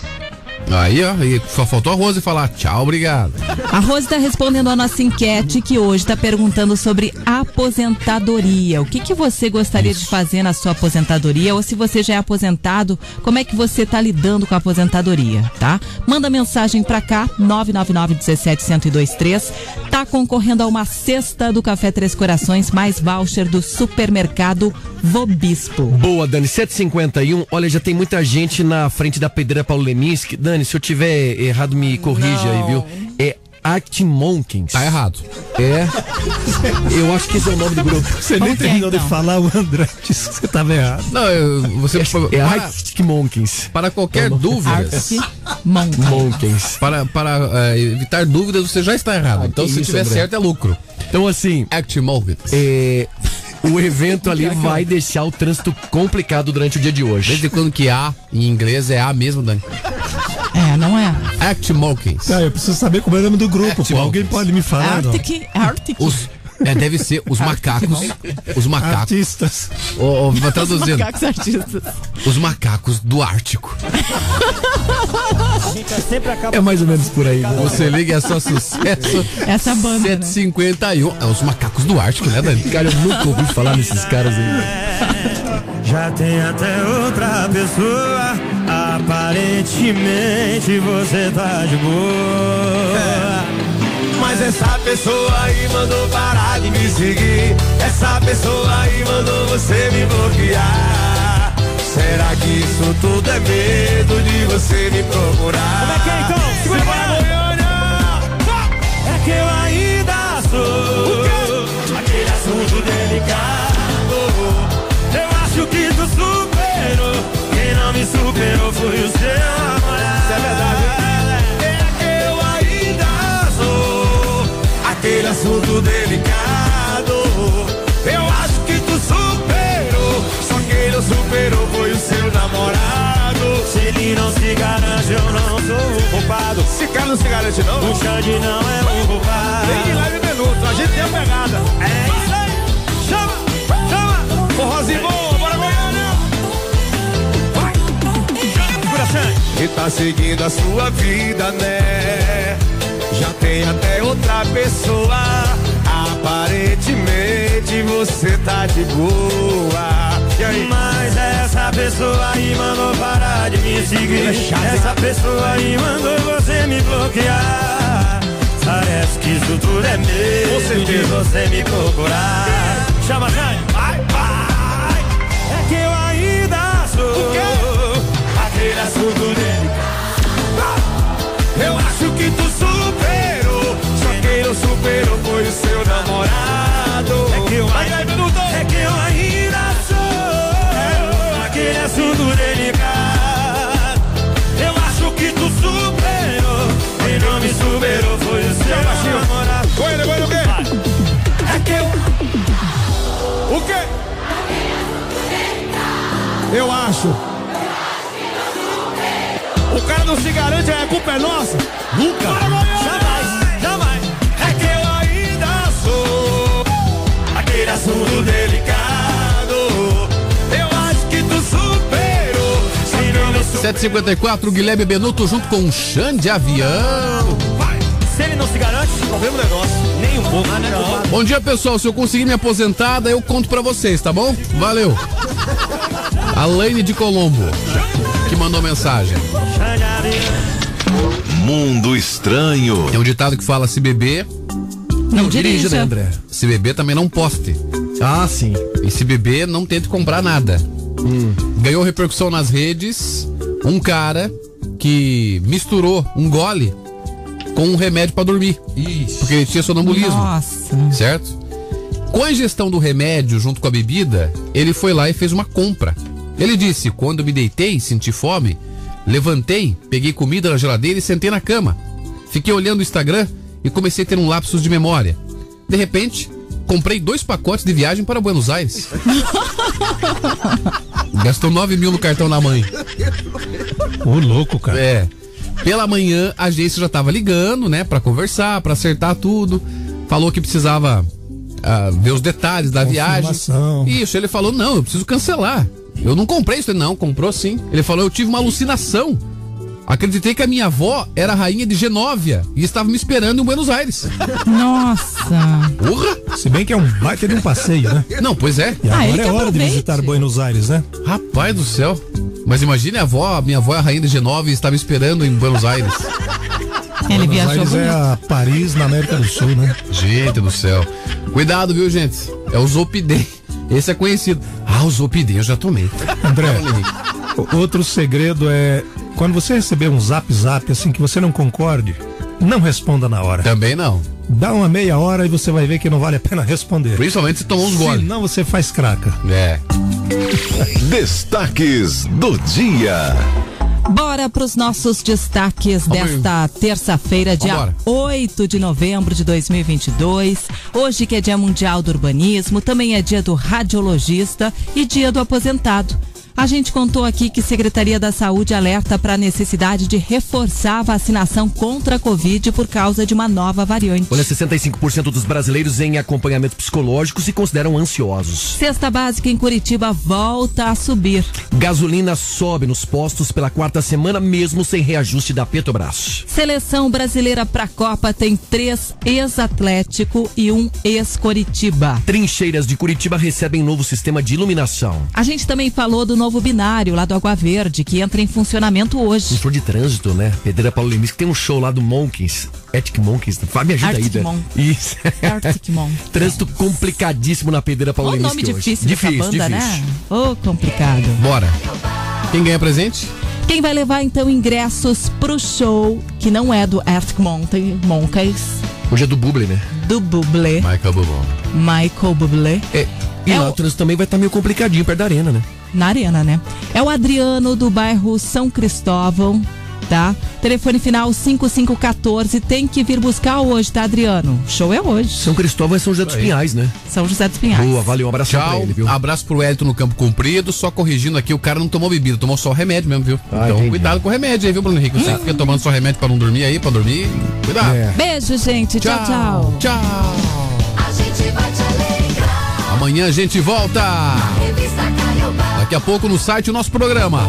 Aí, ó, aí só faltou a Rose falar tchau, obrigado. A Rose está respondendo a nossa enquete que hoje está perguntando sobre aposentadoria. O que, que você gostaria de fazer na sua aposentadoria? Ou se você já é aposentado, como é que você está lidando com a aposentadoria, tá? Manda mensagem para cá, 999-17-1023. Tá concorrendo a uma cesta do Café Três Corações, mais voucher do supermercado Vobispo. Boa, Dani. 751. Olha, já tem muita gente na frente da pedreira Paulo Leminski. Dani, se eu tiver errado, me corrija aí, viu? É Arctic Monkeys. Tá errado. É. Eu acho que esse é o nome do grupo. Você nem terminou de falar, o André disse que você estava errado. Não, eu, você É para, Arctic Monkeys. para qualquer dúvida. Monkeys. Para, para eh, evitar dúvidas, você já está errado. então, que se isso, tiver André. certo, é lucro. Então, assim, Act Monkeys. é, o evento ali vai deixar o trânsito complicado durante o dia de hoje. Desde quando que A em inglês é A mesmo, Dani? É, não é? Act Monkeys. Ah, eu preciso saber como é o nome do grupo, pô. Alguém pode me falar? não? Arctic, Arctic. Os, é, deve ser os macacos. Os macacos. Artistas. Ô, ô, vou traduzindo. Macacos artistas. Os macacos do Ártico. É mais ou menos por aí. né? Você liga é só sucesso. Essa banda, né? 751. É os macacos do Ártico, né, Dani? Cara, eu nunca ouvi falar nesses caras aí. Já tem até outra pessoa. Aparentemente você tá de boa. Mas essa pessoa aí mandou parar de me seguir. Essa pessoa aí mandou você me bloquear. Será que isso tudo é medo de você me procurar? Como é que é então? Segura É que eu ainda sou aquele assunto delicado. Superou foi o seu namorado. Isso é verdade. É que eu ainda sou aquele assunto delicado. Eu acho que tu superou. Só quem não superou foi o seu namorado. Se ele não se garante, eu não sou o culpado. Se cara não se garante, não. O Xande não é o culpado. Tem de leve minuto, a gente tem a pegada. É isso aí. Chama, chama. Forrozinho bom, E tá seguindo a sua vida, né? Já tem até outra pessoa. Aparentemente você tá de boa. E? Mas essa pessoa aí mandou parar de me seguir. essa pessoa aí mandou você me bloquear. Parece que isso tudo é medo de você me procurar. Chama. Vai, vai. Que tu superou. Só quem não superou foi o seu namorado. É que eu ainda, é que eu ainda sou aquele assunto delicado. Eu acho que tu superou. Quem não me superou foi o seu namorado. Goiânia, Goiânia, o quê? É que eu. O quê? Eu acho. O cara não se garante, a culpa é nossa? Nunca. Jamais, jamais. É que eu ainda sou aquele assunto delicado. Eu acho que tu superou. Se não me superou. 754, Guilherme Benuto junto com o Xande Avião. Se ele não se garante, problema é nosso. Nem um pouco. Não. Bom dia, pessoal. Se eu conseguir me aposentar, daí eu conto pra vocês, tá bom? Valeu. A Laine de Colombo, que mandou mensagem. Mundo estranho. Tem um ditado que fala: se beber, Não dirija. né, André? Se beber, também não poste. Ah, sim. E se beber, não tente comprar nada. Ganhou repercussão nas redes um cara que misturou um gole com um remédio pra dormir. Porque ele tinha sonambulismo. Nossa. Certo? Com a ingestão do remédio junto com a bebida, ele foi lá e fez uma compra. Ele disse: quando me deitei, senti fome, levantei, peguei comida na geladeira e sentei na cama. Fiquei olhando o Instagram e comecei a ter um lapsus de memória. De repente, comprei dois pacotes de viagem para Buenos Aires. Gastou 9 mil no cartão da mãe. Ô, louco, cara. É. Pela manhã, a agência já tava ligando, né, Pra conversar, pra acertar tudo. falou que precisava ah, ver os detalhes da viagem. Isso, ele falou: não, eu preciso cancelar. Eu não comprei isso. Ele, Não, comprou sim. Ele falou: eu tive uma alucinação. Acreditei que a minha avó era a rainha de Genóvia e estava me esperando em Buenos Aires. Nossa. Porra! Se bem que é um baita de um passeio, né? Não, pois é. E Ah, agora é hora de visitar Buenos Aires, né? Rapaz do céu. Mas imagine a avó, a minha avó é a rainha de Genóvia e estava me esperando em Buenos Aires. Ele Buenos viajou Aires é a Paris na América do Sul, né? Gente do céu. Cuidado, viu, gente? É o Zopidem. Esse é conhecido. Ah, o Zopidem eu já tomei. André, outro segredo é quando você receber um zap zap assim que você não concorde, não responda na hora. Também não. Dá uma meia hora e você vai ver que não vale a pena responder. Principalmente se tomar uns goles. Senão você faz craca. É. Destaques do dia. Bora para os nossos destaques Vamos desta terça-feira, dia Vambora. 8 de novembro de 2022. Hoje que é Dia Mundial do Urbanismo, também é dia do radiologista e dia do aposentado. A gente contou aqui que Secretaria da Saúde alerta para a necessidade de reforçar a vacinação contra a Covid por causa de uma nova variante. Olha, 65% dos brasileiros em acompanhamento psicológico se consideram ansiosos. Cesta básica em Curitiba volta a subir. Gasolina sobe nos postos pela quarta semana, mesmo sem reajuste da Petrobras. Seleção brasileira para a Copa tem três ex-Atlético e um ex-Coritiba. Trincheiras de Curitiba recebem novo sistema de iluminação. A gente também falou do novo binário lá do Água Verde, que entra em funcionamento Um hoje. show de trânsito, né? Pedreira Paulo Lemis, que tem um show lá do Monkeys. Ethic Monkeys. Fábio, me ajuda aí, Arctic né? Mon- Isso. Arctic Mon. Trânsito complicadíssimo na Pedreira Paulo O Lemis. nome difícil, dessa banda, né? Ô, complicado. Bora. Quem ganha presente? Quem vai levar então ingressos pro show, que não é do Arctic Mountain, Monkeys, Hoje é do Bublé, né? do Bublé, Michael Bubon. Michael Bublé, É, e É lá o- o trânsito também vai estar meio complicadinho perto da arena, né? Na arena, né? É o Adriano do bairro São Cristóvão, tá? Telefone final 5514, tem que vir buscar hoje, tá, Adriano? Show é hoje. São Cristóvão é São José dos Pinhais, né? São José dos Pinhais. Boa, valeu, um abraço pra Tchau. ele, viu? Abraço pro Hélito no Campo Comprido. Só corrigindo aqui, o cara não tomou bebida, tomou só remédio mesmo, viu? Ah, então entendi. cuidado com o remédio aí, viu, Bruno Henrique? Você que fica tomando só remédio pra não dormir aí, pra dormir. Cuidado. É. Beijo, gente. Tchau, tchau. Tchau. A gente vai te alegrar. Amanhã a gente volta. Daqui a pouco no site o nosso programa.